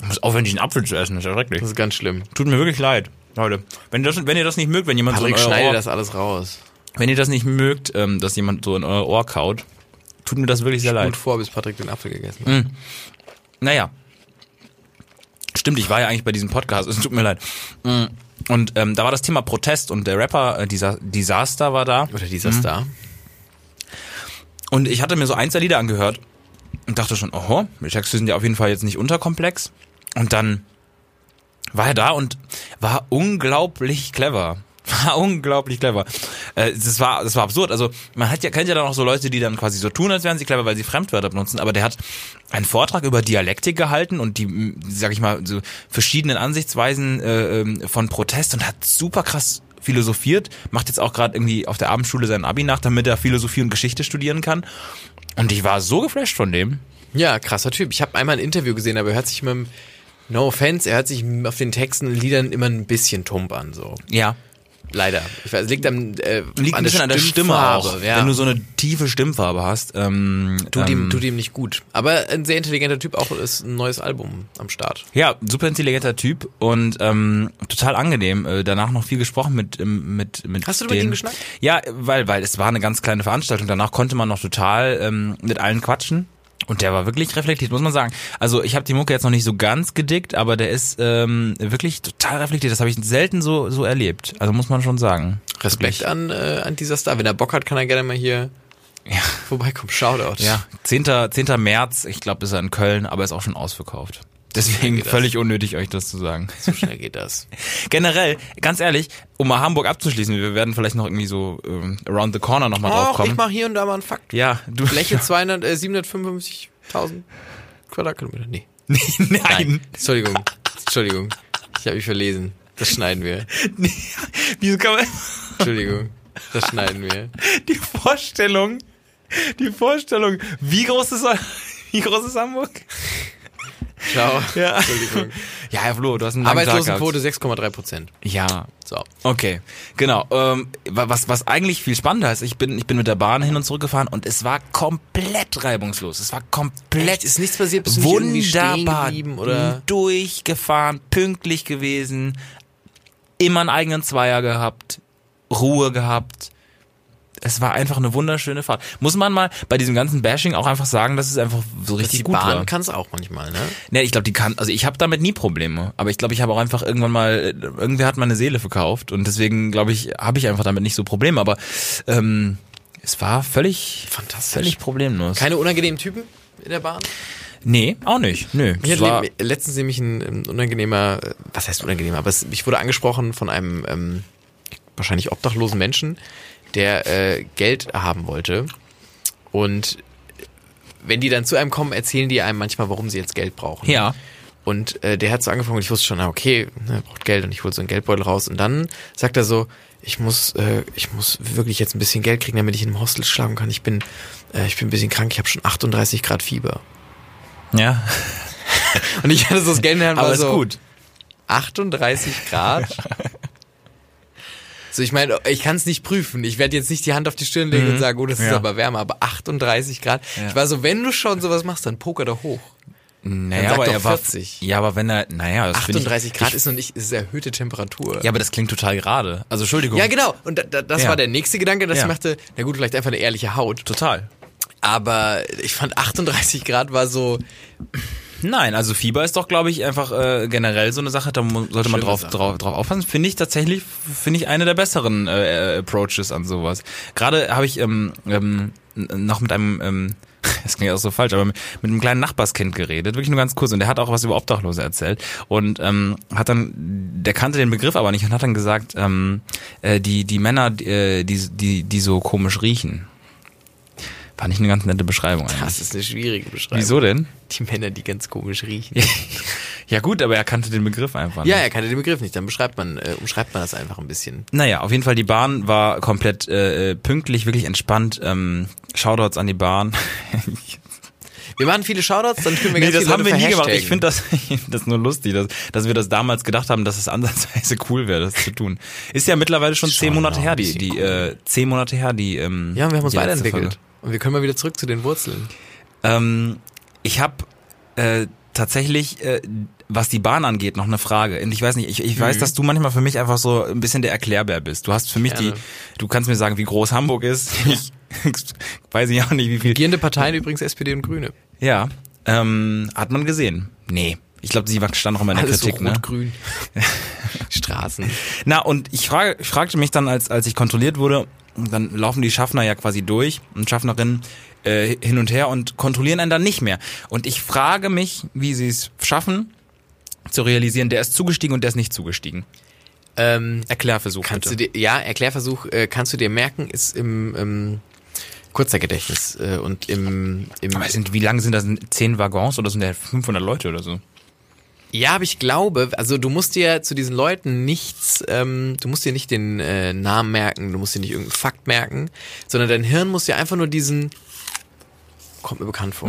S4: Du musst aufwendig einen Apfel zu essen, das ist ja schrecklich.
S5: Das ist ganz schlimm.
S4: Tut mir wirklich leid, Leute. Wenn, das, wenn ihr das nicht mögt, wenn jemand
S5: Patrick,
S4: so
S5: schneide
S4: Ohr,
S5: das alles raus.
S4: wenn ihr das nicht mögt, ähm, dass jemand so in euer Ohr kaut, tut mir das wirklich sehr
S5: Gut
S4: leid.
S5: vor, bis Patrick den Apfel gegessen hat.
S4: Naja. Stimmt, ich war ja eigentlich bei diesem Podcast, es tut mir leid. Mm. Und ähm, da war das Thema Protest und der Rapper, äh, dieser Disaster war da.
S5: Oder dieser Star.
S4: Und ich hatte mir so eins der Lieder angehört und dachte schon, oho, die Texte sind ja auf jeden Fall jetzt nicht unterkomplex. Und dann war er da und war unglaublich clever. War unglaublich clever. Äh, das war, das war absurd. Also man hat ja kennt ja dann auch so Leute, die dann quasi so tun, als wären sie clever, weil sie Fremdwörter benutzen. Aber der hat einen Vortrag über Dialektik gehalten und die, sag ich mal, so verschiedenen Ansichtsweisen äh, ähm, von Protest und hat super krass philosophiert. Macht jetzt auch gerade irgendwie auf der Abendschule sein Abi nach, damit er Philosophie und Geschichte studieren kann. Und ich war so geflasht von dem.
S5: Ja, krasser Typ. Ich habe einmal ein Interview gesehen, aber er hört sich mit dem, no offense, er hört sich auf den Texten und Liedern immer ein bisschen tump an, so.
S4: Ja.
S5: Leider. Ich weiß, liegt am, äh,
S4: Liegt ein bisschen an der Stimme auch.
S5: Ja.
S4: Wenn du so eine tiefe Stimmfarbe hast. Ähm,
S5: tut,
S4: ähm,
S5: ihm, tut ihm nicht gut. Aber ein sehr intelligenter Typ, auch ist ein neues Album am Start.
S4: Ja, super intelligenter Typ und ähm, total angenehm. Äh, danach noch viel gesprochen mit ähm, mit mit.
S5: Hast du mit
S4: den,
S5: ihm geschnackt?
S4: Ja, weil weil es war eine ganz kleine Veranstaltung. Danach konnte man noch total ähm, mit allen quatschen. Und der war wirklich reflektiert, muss man sagen. Also ich habe die Mucke jetzt noch nicht so ganz gedickt, aber der ist ähm, wirklich total reflektiert. Das habe ich selten so so erlebt. Also muss man schon sagen.
S5: Respekt an, äh, an dieser Star. Wenn er Bock hat, kann er gerne mal hier
S4: Ja.
S5: vorbeikommen. Shoutout.
S4: Ja, 10. 10. März, ich glaube, ist er in Köln, aber ist auch schon ausverkauft. Deswegen
S5: geht das.
S4: völlig unnötig, euch das zu sagen.
S5: So schnell geht das.
S4: Generell, ganz ehrlich, um mal Hamburg abzuschließen, wir werden vielleicht noch irgendwie so ähm, around the corner nochmal drauf kommen.
S5: ich mach hier und da mal einen Fakt.
S4: ja, du.
S5: Fläche 200, äh, 755.000 Quadratkilometer. Nee.
S4: Nein.
S5: Entschuldigung. Entschuldigung. Ich habe mich verlesen. Das schneiden wir.
S4: Nee. Wieso kann man.
S5: Entschuldigung. Das schneiden wir.
S4: Die Vorstellung, die Vorstellung, wie groß ist, wie groß ist Hamburg?
S5: Ciao.
S4: Ja.
S5: Entschuldigung.
S4: Ja, Herr Flo, du hast einen.
S5: Arbeitslosenquote 6,3 Prozent.
S4: Ja,
S5: So.
S4: Okay, genau. Ähm, wa- was, was eigentlich viel spannender ist, ich bin, ich bin mit der Bahn hin und zurück gefahren und es war komplett reibungslos. Es war komplett
S5: Ist nichts passiert? Bist nicht
S4: wunderbar
S5: geblieben, oder?
S4: durchgefahren, pünktlich gewesen, immer einen eigenen Zweier gehabt, Ruhe gehabt. Es war einfach eine wunderschöne Fahrt. Muss man mal bei diesem ganzen Bashing auch einfach sagen, dass es einfach so richtig
S5: die
S4: gut
S5: Bahn
S4: war.
S5: kann es auch manchmal, ne?
S4: Ne, ich glaube, die kann, also ich habe damit nie Probleme, aber ich glaube, ich habe auch einfach irgendwann mal, irgendwer hat meine Seele verkauft und deswegen glaube ich, habe ich einfach damit nicht so Probleme, aber ähm, es war völlig,
S5: Fantastisch.
S4: völlig problemlos.
S5: Keine unangenehmen Typen in der Bahn?
S4: nee, auch nicht, nö.
S5: Mir hat
S4: war,
S5: le- letztens nämlich ein, ein unangenehmer, äh, was heißt unangenehmer, aber es, ich wurde angesprochen von einem ähm, wahrscheinlich obdachlosen Menschen, der äh, Geld haben wollte. Und wenn die dann zu einem kommen, erzählen die einem manchmal, warum sie jetzt Geld brauchen.
S4: ja,
S5: Und äh, der hat so angefangen und ich wusste schon, na okay, ne, er braucht Geld und ich hole so einen Geldbeutel raus. Und dann sagt er so, ich muss, äh, ich muss wirklich jetzt ein bisschen Geld kriegen, damit ich in einem Hostel schlafen kann. Ich bin, äh, ich bin ein bisschen krank, ich habe schon 38 Grad Fieber.
S4: ja,
S5: Und ich hatte so das Geld in der Hand,
S4: aber
S5: war
S4: ist
S5: so,
S4: gut.
S5: 38 Grad? So, ich meine, ich kann es nicht prüfen. Ich werde jetzt nicht die Hand auf die Stirn legen und sagen, oh, das ist
S4: Mhm. Ja.
S5: aber wärmer. Aber 38 Grad. Ich war so, wenn du schon sowas machst, dann poker doch hoch.
S4: Naja, aber er war,
S5: 40.
S4: ja, aber wenn er, naja, das find
S5: 38
S4: ich,
S5: Grad
S4: ich,
S5: ist noch nicht, ist erhöhte Temperatur.
S4: Ja, aber das klingt total gerade. Also Entschuldigung.
S5: Ja, genau. Und da, da, das
S4: Ja.
S5: war der nächste Gedanke, dass
S4: Ja.
S5: ich machte, na gut, vielleicht einfach eine ehrliche Haut.
S4: Total.
S5: Aber ich fand 38 Grad war so,
S4: Nein, also Fieber ist doch, glaube ich, einfach äh, generell so eine Sache, da sollte man drauf,
S5: Sache.
S4: drauf, drauf aufpassen. Finde ich tatsächlich, finde ich eine der besseren äh, Approaches an sowas. Gerade habe ich ähm, ähm, noch mit einem, ähm, das klingt auch so falsch, aber mit, mit einem kleinen Nachbarskind geredet, wirklich nur ganz kurz. Und der hat auch was über Obdachlose erzählt und ähm, hat dann, der kannte den Begriff aber nicht und hat dann gesagt, ähm, äh, die die Männer, äh, die die die so komisch riechen. Fand ich eine ganz nette Beschreibung. Eigentlich.
S5: das ist eine schwierige Beschreibung.
S4: Wieso denn?
S5: Die Männer, die ganz komisch riechen.
S4: Ja gut, aber er kannte den Begriff einfach.
S5: Ja,
S4: nicht.
S5: er kannte den Begriff nicht. Dann beschreibt man, äh, umschreibt man das einfach ein bisschen.
S4: Naja, auf jeden Fall, die Bahn war komplett äh, pünktlich, wirklich entspannt. Ähm, Shoutouts an die Bahn.
S5: Wir machen viele Shoutouts, dann können wir
S4: nee,
S5: ganz
S4: das
S5: viele
S4: haben wir
S5: Leute
S4: nie gemacht. Ich finde das, ich find das nur lustig, dass, dass wir das damals gedacht haben, dass es ansatzweise cool wäre, das zu tun. Ist ja mittlerweile schon, zehn Monate her, die, die
S5: cool.
S4: äh, zehn Monate her, die ähm,
S5: Ja, wir haben uns weiterentwickelt.
S4: Folge.
S5: Und wir können mal wieder zurück zu den Wurzeln.
S4: Ähm, ich habe äh, tatsächlich, äh, was die Bahn angeht, noch eine Frage. Und ich weiß nicht, ich, ich weiß, dass du manchmal für mich einfach so ein bisschen der Erklärbär bist. Du hast für mich
S5: Gerne.
S4: die, du kannst mir sagen, wie groß Hamburg ist. Ich weiß ich auch nicht, wie viel.
S5: Regierende Parteien übrigens SPD und Grüne.
S4: Ja, ähm, hat man gesehen. Nee. Ich glaube, sie stand noch immer in der
S5: Alles
S4: Kritik,
S5: so
S4: ne?
S5: rot-grün. Straßen.
S4: Na, und ich, frage, ich fragte mich dann, als, als ich kontrolliert wurde, dann laufen die Schaffner ja quasi durch und Schaffnerinnen äh, hin und her und kontrollieren einen dann nicht mehr. Und ich frage mich, wie sie es schaffen, zu realisieren, der ist zugestiegen und der ist nicht zugestiegen.
S5: Ähm,
S4: Erklärversuch
S5: kannst
S4: bitte.
S5: du dir, ja, Erklärversuch äh, kannst du dir merken, ist im ähm, Kurzzeitgedächtnis äh, und im, im
S4: Aber sind, wie lange sind das? Zehn Waggons oder sind da 500 Leute oder so?
S5: Ja, aber ich glaube, also du musst dir zu diesen Leuten nichts, ähm, du musst dir nicht den äh, Namen merken, du musst dir nicht irgendeinen Fakt merken, sondern dein Hirn muss dir einfach nur diesen, kommt mir bekannt vor.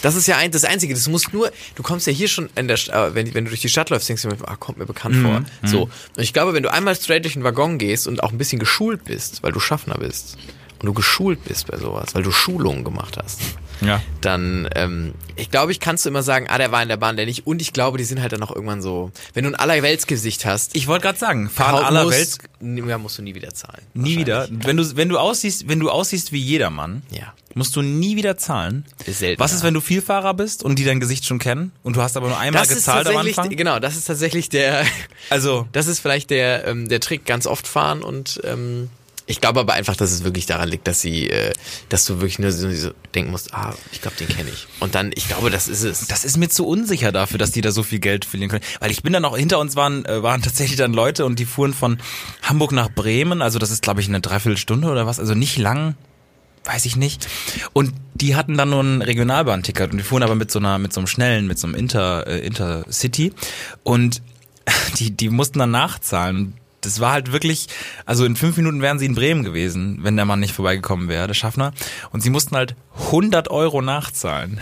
S5: Das ist ja ein, das Einzige, das musst nur, du kommst ja hier schon in der, äh, wenn, wenn du durch die Stadt läufst, denkst du mir, ah, kommt mir bekannt vor. So. Und ich glaube, wenn du einmal straight durch den Waggon gehst und auch ein bisschen geschult bist, weil du Schaffner bist, und du geschult bist bei sowas, weil du Schulungen gemacht hast,
S4: Ja.
S5: dann, ähm, ich glaube, ich kannst du immer sagen, ah, der war in der Bahn, der nicht. Und ich glaube, die sind halt dann auch irgendwann so, wenn du ein Allerweltsgesicht hast,
S4: Ich wollte gerade sagen, fahren
S5: kaum
S4: aller
S5: musst-
S4: Welt
S5: ja, musst du nie wieder zahlen.
S4: nie wieder. Wenn du, wenn du aussiehst, wenn du aussiehst wie jedermann,
S5: Ja.
S4: musst du nie wieder zahlen.
S5: Ist selten,
S4: Was ist, wenn du Vielfahrer bist und die dein Gesicht schon kennen und du hast aber nur einmal
S5: Das
S4: gezahlt am Anfang?
S5: genau, das ist tatsächlich der,
S4: Also,
S5: das ist vielleicht der, ähm, der Trick, ganz oft fahren und ähm, ich glaube aber einfach, dass es wirklich daran liegt, dass sie, äh, dass du wirklich nur so, so denken musst, ah, ich glaube, den kenne ich. Und dann, ich glaube, das ist es.
S4: das ist mir zu unsicher dafür, dass die da so viel Geld verlieren können. Weil ich bin dann auch, hinter uns waren, äh, waren tatsächlich dann Leute und die fuhren von Hamburg nach Bremen, also das ist glaube ich eine Dreiviertelstunde oder was, also nicht lang, weiß ich nicht. Und die hatten dann nur ein Regionalbahnticket und die fuhren aber mit so einer, mit so einem schnellen, mit so einem Inter, äh, Intercity und die, die mussten dann nachzahlen. Das war halt wirklich, also in fünf Minuten wären sie in Bremen gewesen, wenn der Mann nicht vorbeigekommen wäre, der Schaffner. Und sie mussten halt 100 Euro nachzahlen.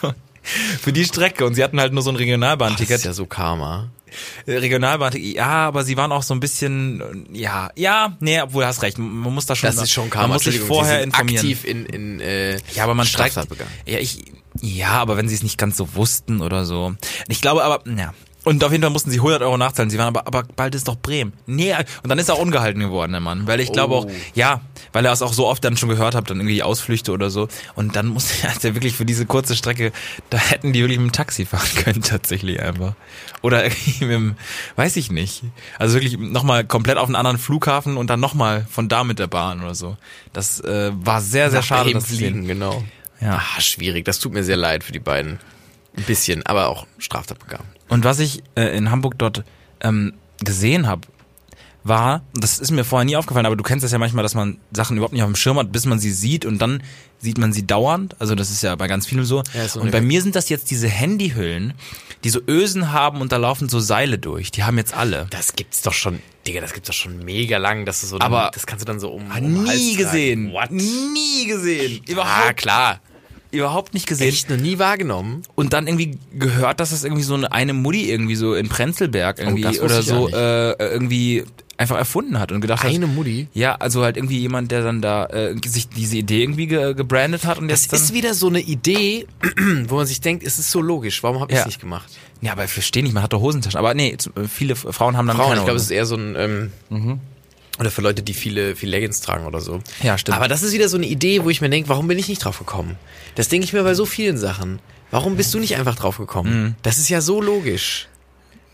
S4: Für die Strecke. Und sie hatten halt nur so ein
S5: Das
S4: Regionalbahnticket.
S5: ist ja so Karma.
S4: Regionalbahnticket, ja, aber sie waren auch so ein bisschen, ja, ja, nee, obwohl, hast recht, man muss da schon,
S5: Das ist schon Karma.
S4: man muss sich vorher informieren.
S5: aktiv in, in äh,
S4: Ja, aber man
S5: begangen.
S4: Ja, ich, ja, aber wenn sie es nicht ganz so wussten oder so. Ich glaube aber, ja. Und auf jeden Fall mussten sie 100 Euro nachzahlen. Sie waren aber, aber bald ist doch Bremen. Nee, und dann ist er auch ungehalten geworden, der Mann. Weil ich glaube auch,
S5: Oh.
S4: ja, weil er es auch so oft dann schon gehört hat, dann irgendwie Ausflüchte oder so. Und dann musste er ja wirklich für diese kurze Strecke, da hätten die wirklich mit dem Taxi fahren können, tatsächlich einfach. Oder irgendwie mit dem, weiß ich nicht. Also wirklich nochmal komplett auf einen anderen Flughafen und dann nochmal von da mit der Bahn oder so. Das äh, war sehr, sehr
S5: nach
S4: schade. Das
S5: fliegen, genau.
S4: Ja.
S5: Ah, schwierig. Das tut mir sehr leid für die beiden. Ein bisschen, aber auch Straftat begangen.
S4: Und was ich äh, in Hamburg dort ähm, gesehen habe, war, das ist mir vorher nie aufgefallen, aber du kennst das ja manchmal, dass man Sachen überhaupt nicht auf dem Schirm hat, bis man sie sieht und dann sieht man sie dauernd. Also das ist ja bei ganz vielen so.
S5: Ja,
S4: und bei mir sind das jetzt diese Handyhüllen, die so Ösen haben und da laufen so Seile durch. Die haben jetzt alle.
S5: Das gibt's doch schon, Digga, das gibt's doch schon mega lang, dass du so,
S4: Aber-
S5: das kannst du dann so um, um Hals
S4: Nie
S5: tragen.
S4: gesehen.
S5: What?
S4: Nie gesehen.
S5: Ah,
S4: Überhaupt,
S5: klar.
S4: Überhaupt nicht gesehen.
S5: Echt noch nie wahrgenommen.
S4: und dann irgendwie gehört, dass das irgendwie so eine, eine Mutti irgendwie so in Prenzlberg irgendwie
S5: das wusste
S4: oder so äh, irgendwie einfach erfunden hat und gedacht
S5: Eine
S4: hat,
S5: Mutti.
S4: ja, also halt irgendwie jemand, der dann da äh, sich diese Idee irgendwie ge gebrandet hat und
S5: Das
S4: jetzt dann,
S5: ist wieder so eine Idee, wo man sich denkt, es ist so logisch, warum habe ich es
S4: Ja.
S5: nicht gemacht?
S4: ja, aber ich verstehe nicht, man hat doch Hosentaschen, aber nee, viele Frauen haben dann
S5: Frauen,
S4: keine
S5: ich glaube, es ist eher so ein, ähm, oder für Leute, die viele, viel Leggings tragen oder so.
S4: Ja, stimmt.
S5: Aber das ist wieder so eine Idee, wo ich mir denke, warum bin ich nicht drauf gekommen? Das denke ich mir bei so vielen Sachen. Warum bist du nicht einfach drauf gekommen? Das ist ja so logisch.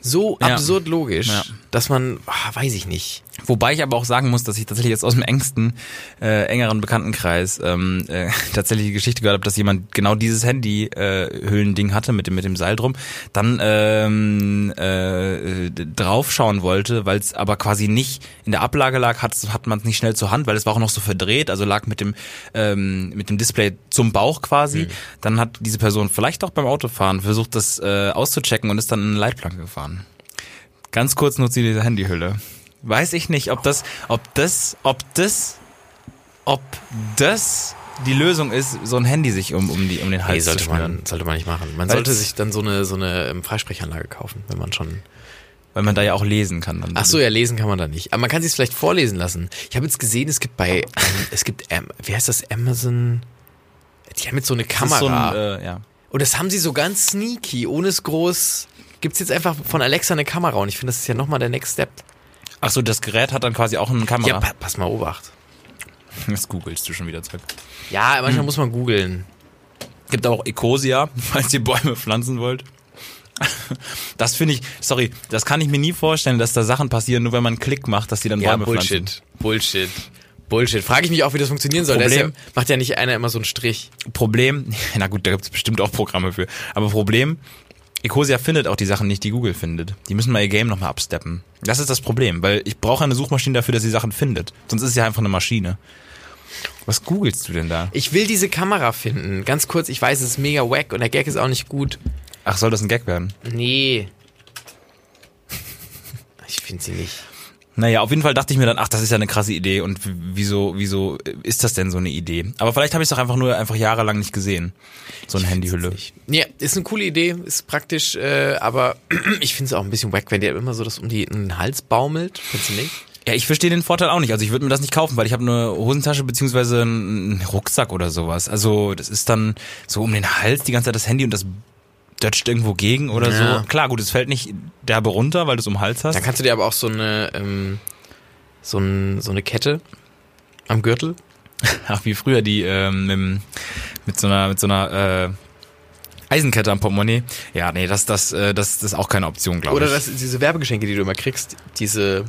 S5: So
S4: Ja.
S5: absurd logisch,
S4: Ja.
S5: Dass man, ah, weiß ich nicht.
S4: Wobei ich aber auch sagen muss, dass ich tatsächlich jetzt aus dem engsten, äh, engeren Bekanntenkreis ähm, äh, tatsächlich die Geschichte gehört habe, dass jemand genau dieses Handy-Hüllen-Ding hatte mit dem mit dem Seil drum, dann ähm, äh, draufschauen wollte, weil es aber quasi nicht in der Ablage lag, hat, hat man es nicht schnell zur Hand, weil es war auch noch so verdreht, also lag mit dem ähm, mit dem Display zum Bauch quasi. Dann hat diese Person vielleicht auch beim Autofahren versucht, das äh, auszuchecken und ist dann in eine Leitplanke gefahren. Ganz kurz nutzt sie diese Handyhülle. Weiß ich nicht, ob das, ob das, ob das, ob das die Lösung ist, so ein Handy sich um, um, die, um den Hals
S5: sollte
S4: zu schnüren.
S5: man, sollte man nicht machen. Man
S4: Weil's-
S5: sollte sich dann so eine, so eine ähm, Freisprechanlage kaufen, wenn man schon.
S4: Weil man da ja auch lesen kann. Dann.
S5: Ach so, ja, lesen kann man da nicht. Aber man kann sich vielleicht vorlesen lassen. Ich habe jetzt gesehen, es gibt bei, ähm, es gibt, ähm, wie heißt das, Amazon? Die haben jetzt so eine Kamera.
S4: so ein, äh, ja.
S5: Und das haben sie so ganz sneaky, ohne es groß. Gibt's jetzt einfach von Alexa eine Kamera und ich finde, das ist ja nochmal der Next Step.
S4: Ach so, das Gerät hat dann quasi auch eine
S5: Ja,
S4: Kamera.
S5: pa pass mal, Obacht.
S4: das googelst du schon wieder zurück.
S5: Ja,
S4: Hm.
S5: manchmal muss man googeln.
S4: Gibt auch Ecosia, falls ihr Bäume pflanzen wollt. Das finde ich, sorry, das kann ich mir nie vorstellen, dass da Sachen passieren, nur wenn man einen Klick macht, dass die dann
S5: Ja,
S4: Bäume
S5: Bullshit.
S4: pflanzen.
S5: Bullshit. Bullshit. Frage ich mich auch, wie das funktionieren soll. Ist ja,
S4: Problem-
S5: macht ja nicht einer immer so einen Strich.
S4: Problem, na gut, da gibt es bestimmt auch Programme für. Aber Problem, Ecosia findet auch die Sachen nicht, die Google findet. Die müssen mal ihr Game nochmal absteppen. Das ist das Problem, weil ich brauche eine Suchmaschine dafür, dass sie Sachen findet. Sonst ist ja einfach eine Maschine. Was googelst du denn da?
S5: Ich will diese Kamera finden. Ganz kurz, ich weiß, es ist mega wack und der Gag ist auch nicht gut.
S4: Ach, soll das ein Gag werden?
S5: Nee. Ich finde sie nicht.
S4: Naja, auf jeden Fall dachte ich mir dann, ach, das ist ja eine krasse Idee und wieso, wieso ist das denn so eine Idee? Aber vielleicht habe ich es doch einfach nur einfach jahrelang nicht gesehen. So eine Handyhülle.
S5: Ja, ist eine coole Idee, ist praktisch, äh, aber ich finde es auch ein bisschen wack, wenn der immer so das um die, um den Hals baumelt. Findest du nicht?
S4: Ja, ich verstehe den Vorteil auch nicht. Also ich würde mir das nicht kaufen, weil ich habe eine Hosentasche beziehungsweise einen Rucksack oder sowas. Also das ist dann so um den Hals die ganze Zeit das Handy und das dötscht irgendwo gegen oder
S5: Ja.
S4: so. Klar, gut, es fällt nicht derbe runter, weil du es um den Hals hast.
S5: Dann kannst du dir aber auch so eine, ähm, so, ein, so eine Kette am Gürtel.
S4: Ach, wie früher die ähm, mit, mit so einer mit so einer äh, Eisenkette am Portemonnaie. Ja, nee, das das äh, das, das ist auch keine Option, glaube ich.
S5: Oder das, diese Werbegeschenke, die du immer kriegst, diese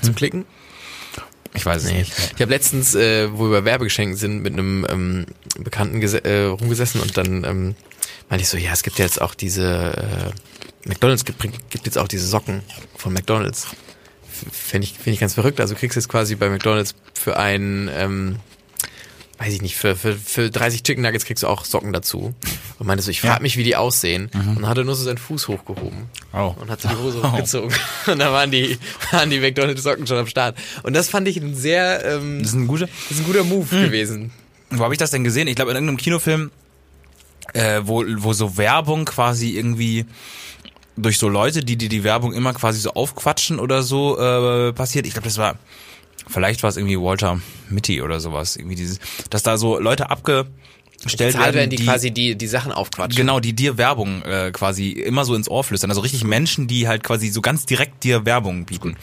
S5: zum Klicken.
S4: ich weiß es
S5: Nee.
S4: nicht.
S5: Ich habe letztens, äh, wo wir bei Werbegeschenken sind, mit einem ähm, Bekannten äh, rumgesessen und dann ähm, meinte ich so, ja, es gibt ja jetzt auch diese, äh, McDonalds gibt, gibt jetzt auch diese Socken von McDonalds. Finde ich, find ich ganz verrückt. Also du kriegst jetzt quasi bei McDonalds für einen, ähm, weiß ich nicht, für, für, für 30 Chicken Nuggets kriegst du auch Socken dazu. Und meinte so, ich frage
S4: Ja.
S5: mich, wie die aussehen. Und dann hat er nur so seinen Fuß hochgehoben
S4: Oh.
S5: und hat so die Hose hochgezogen. Und da waren die, waren die McDonalds Socken schon am Start. Und das fand ich ein sehr, ähm,
S4: Das ist ein guter.
S5: das ist ein guter Move gewesen.
S4: Wo habe ich das denn gesehen? Ich glaube in irgendeinem Kinofilm, äh, wo wo so Werbung quasi irgendwie durch so Leute, die die die Werbung immer quasi so aufquatschen oder so äh, passiert. Ich glaube, das war vielleicht war es irgendwie Walter Mitty oder sowas, irgendwie dieses, dass da so Leute abgestellt
S5: Bezahlt
S4: werden,
S5: werden die, quasi die, die Sachen aufquatschen.
S4: Genau, die dir Werbung äh, quasi immer so ins Ohr flüstern. Also richtig Menschen, die halt quasi so ganz direkt dir Werbung bieten.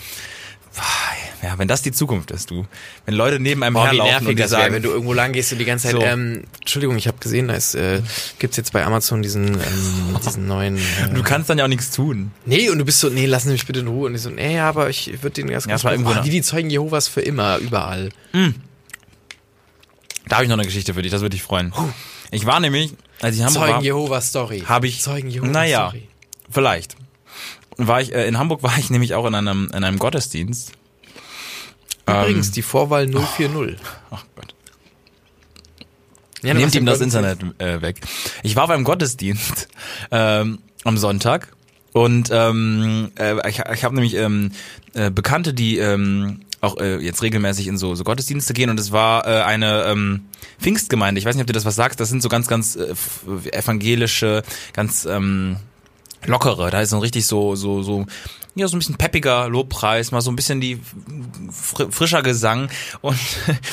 S4: Ja, wenn das die Zukunft ist, du. Wenn Leute neben einem
S5: wie
S4: herlaufen und die
S5: das
S4: sagen,
S5: wenn du irgendwo lang gehst und die ganze Zeit,
S4: So.
S5: ähm, Entschuldigung, ich habe gesehen, da ist, äh, gibt's jetzt bei Amazon diesen, ähm, diesen neuen, äh,
S4: du kannst dann ja auch nichts tun.
S5: nee, und du bist so, nee, lassen Sie mich bitte in Ruhe. Und ich so, nee, aber ich würde den
S4: Ja, es war irgendwo
S5: oh, wie die Zeugen Jehovas für immer, überall.
S4: Da habe ich noch eine Geschichte für dich, das würde dich freuen. Ich war nämlich, als ich Hamburg
S5: Zeugen
S4: war,
S5: Jehovas Story.
S4: habe ich,
S5: Zeugen Jehovas
S4: naja,
S5: Story.
S4: vielleicht. War ich, äh, in Hamburg war ich nämlich auch in einem, in einem Gottesdienst.
S5: Übrigens, die Vorwahl 040.
S4: Ach Gott.
S5: Ja,
S4: Nehmt ihm das. Internet äh, weg. Ich war beim Gottesdienst ähm, am Sonntag und ähm, äh, ich, ich habe nämlich ähm, äh, Bekannte, die ähm, auch äh, jetzt regelmäßig in so, so Gottesdienste gehen und es war äh, eine ähm, Pfingstgemeinde. Ich weiß nicht, ob du das was sagst. Das sind so ganz, ganz äh, evangelische, ganz ähm, lockere. Da ist so richtig so so so ja so ein bisschen peppiger Lobpreis, mal so ein bisschen die fr frischer Gesang und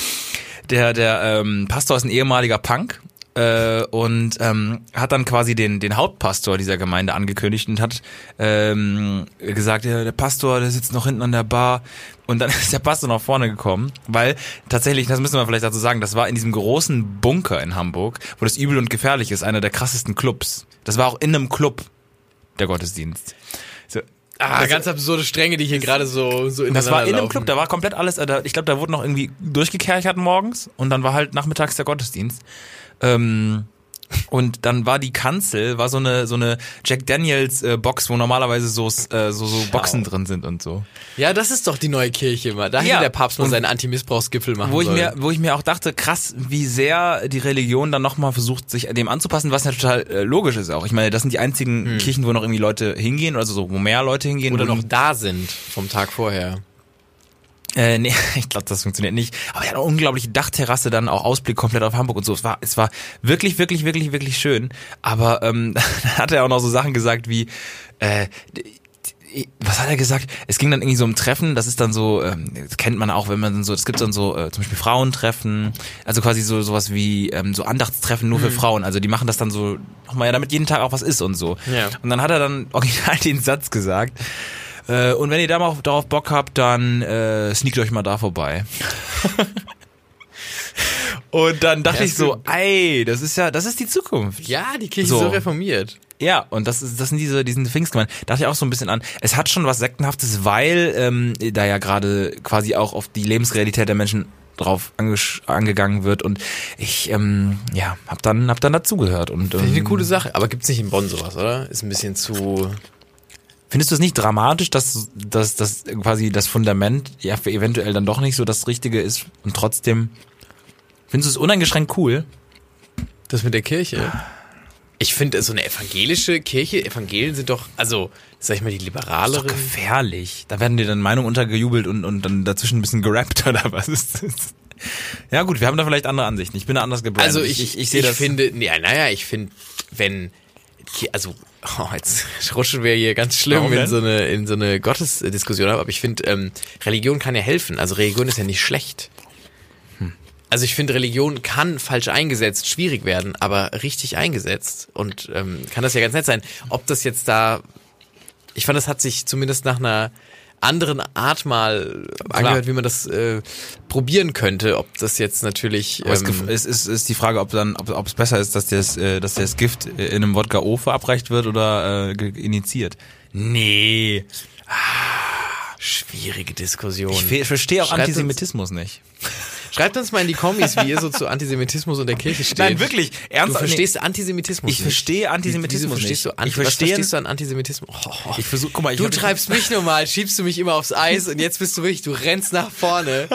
S4: der der ähm, Pastor ist ein ehemaliger Punk äh, und ähm, hat dann quasi den den Hauptpastor dieser Gemeinde angekündigt und hat ähm, gesagt, ja, der Pastor, der sitzt noch hinten an der Bar und dann ist der Pastor nach vorne gekommen, weil tatsächlich, das müssen wir vielleicht dazu sagen, das war in diesem großen Bunker in Hamburg, wo das übel und gefährlich ist, einer der krassesten Clubs. Das war auch in einem Club der Gottesdienst. So,
S5: Ah,
S4: das-
S5: ganz absurde Stränge, die hier gerade so, so
S4: das war in einem. Club, da war komplett alles, äh, ich glaube, da wurde noch irgendwie durchgekerchert morgens und dann war halt nachmittags der Gottesdienst. Ähm, und dann war die Kanzel, war so eine so eine Jack Daniels äh, Box, wo normalerweise so äh, so so Boxen drin sind und so.
S5: Ja, das ist doch die neue Kirche immer. Da hätte
S4: Ja.
S5: der Papst mal
S4: Und-
S5: seinen Anti-Missbrauchsgipfel machen
S4: Wo ich mir wo ich mir auch dachte, krass, wie sehr die Religion dann nochmal versucht, sich dem anzupassen, was ja total äh, logisch ist auch. Ich meine, das sind die einzigen Kirchen, wo noch irgendwie Leute hingehen, also so, wo mehr Leute hingehen.
S5: Oder noch da sind vom Tag vorher.
S4: Äh, nee, ich glaube, das funktioniert nicht. Aber er hat eine unglaubliche Dachterrasse, dann auch Ausblick komplett auf Hamburg und so. Es war, es war wirklich, wirklich, wirklich, wirklich schön. Aber ähm, dann hat er auch noch so Sachen gesagt wie, äh, was hat er gesagt? Es ging dann irgendwie so um Treffen, das ist dann so, ähm, das kennt man auch, wenn man dann so, es gibt dann so äh, zum Beispiel Frauentreffen, also quasi so sowas wie ähm, so Andachtstreffen nur für Frauen. Also die machen das dann so, nochmal ja, damit jeden Tag auch was ist und so.
S5: Ja.
S4: Und dann hat er dann original den Satz gesagt, äh, und wenn ihr da mal darauf Bock habt, dann äh, sneakt euch mal da vorbei. und dann dachte
S5: Ja,
S4: ich so, ey, das ist ja, das ist die Zukunft.
S5: Ja, die Kirche
S4: So.
S5: ist so reformiert.
S4: Ja, und das ist das sind diese diesen Pfingstgemeinden. Da dachte ich auch so ein bisschen an. Es hat schon was sektenhaftes, weil ähm, da ja gerade quasi auch auf die Lebensrealität der Menschen drauf angesch- angegangen wird und ich ähm, ja hab dann hab dann dazugehört und
S5: Finde ich eine
S4: ähm,
S5: coole Sache. Aber gibt's nicht in Bonn sowas, oder? Ist ein bisschen zu...
S4: Findest du es nicht dramatisch, dass, dass, dass quasi das Fundament ja für eventuell dann doch nicht so das Richtige ist und trotzdem findest du es uneingeschränkt cool?
S5: Das mit der Kirche? Ich finde, so eine evangelische Kirche, Evangelien sind doch, also, sag ich mal, die
S4: Das ist
S5: liberalere.
S4: doch gefährlich. Da werden dir dann Meinungen untergejubelt und, und dann dazwischen ein bisschen gerappt oder was ist das? Ja gut, wir haben da vielleicht andere Ansichten. Ich bin da anders gebrannt.
S5: Also ich, ich,
S4: ich, sehe das.
S5: finde, nee, naja, ich finde, wenn also oh, jetzt rutschen wir hier ganz schlimm in so eine in so eine Gottesdiskussion, ab, aber ich finde ähm, Religion kann ja helfen. Also Religion ist ja nicht schlecht. Also ich finde Religion kann falsch eingesetzt schwierig werden, aber richtig eingesetzt und ähm, kann das ja ganz nett sein. Ob das jetzt da, ich fand, das hat sich zumindest nach einer anderen Art mal angehört, wie man das äh, probieren könnte. Ob das jetzt natürlich ähm,
S4: es ist, ist die Frage, ob dann, ob, es besser ist, dass das, äh, dass das Gift äh, in einem Wodka O verabreicht wird oder äh, initiiert. Nee.
S5: schwierige Diskussion.
S4: Ich verstehe auch
S5: Schreibt
S4: Antisemitismus nicht.
S5: Schreibt uns mal in die Kommis, wie ihr so zu Antisemitismus und der Kirche steht.
S4: Nein, wirklich.
S5: Du
S4: Ernsthaft.
S5: verstehst Antisemitismus
S4: Ich
S5: nicht.
S4: verstehe Antisemitismus
S5: Wieso verstehst
S4: nicht.
S5: Du Anti
S4: Ich verstehe-
S5: was verstehst du an Antisemitismus? Oh,
S4: Ich versuch, guck mal, ich
S5: du treibst mich nur mal, schiebst du mich immer aufs Eis und jetzt bist du wirklich, du rennst nach vorne.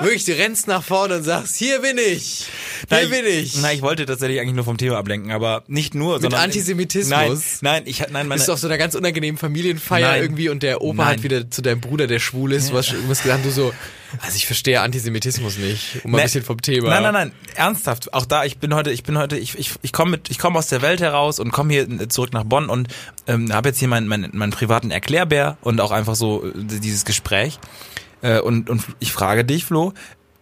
S5: Wirklich, du rennst nach vorne und sagst, hier bin ich. Hier
S4: Nein,
S5: bin ich.
S4: Nein, ich wollte tatsächlich eigentlich nur vom Thema ablenken, aber nicht nur, sondern
S5: Antisemitismus?
S4: Nein, nein, ich nein, meine,
S5: bist du auf so einer ganz unangenehmen Familienfeier
S4: Nein.
S5: irgendwie und der Opa
S4: Nein.
S5: hat wieder zu deinem Bruder, der schwul ist, was irgendwas gesagt, du so, also ich verstehe Antisemitismus nicht, um mal ein bisschen vom Thema.
S4: Nein, nein, nein, ernsthaft. Auch da, ich bin heute, ich bin heute, ich, ich, ich komme mit, ich komme aus der Welt heraus und komme hier zurück nach Bonn und ähm, habe jetzt hier meinen, meinen, meinen privaten Erklärbär und auch einfach so äh, dieses Gespräch. Äh, und, und ich frage dich, Flo,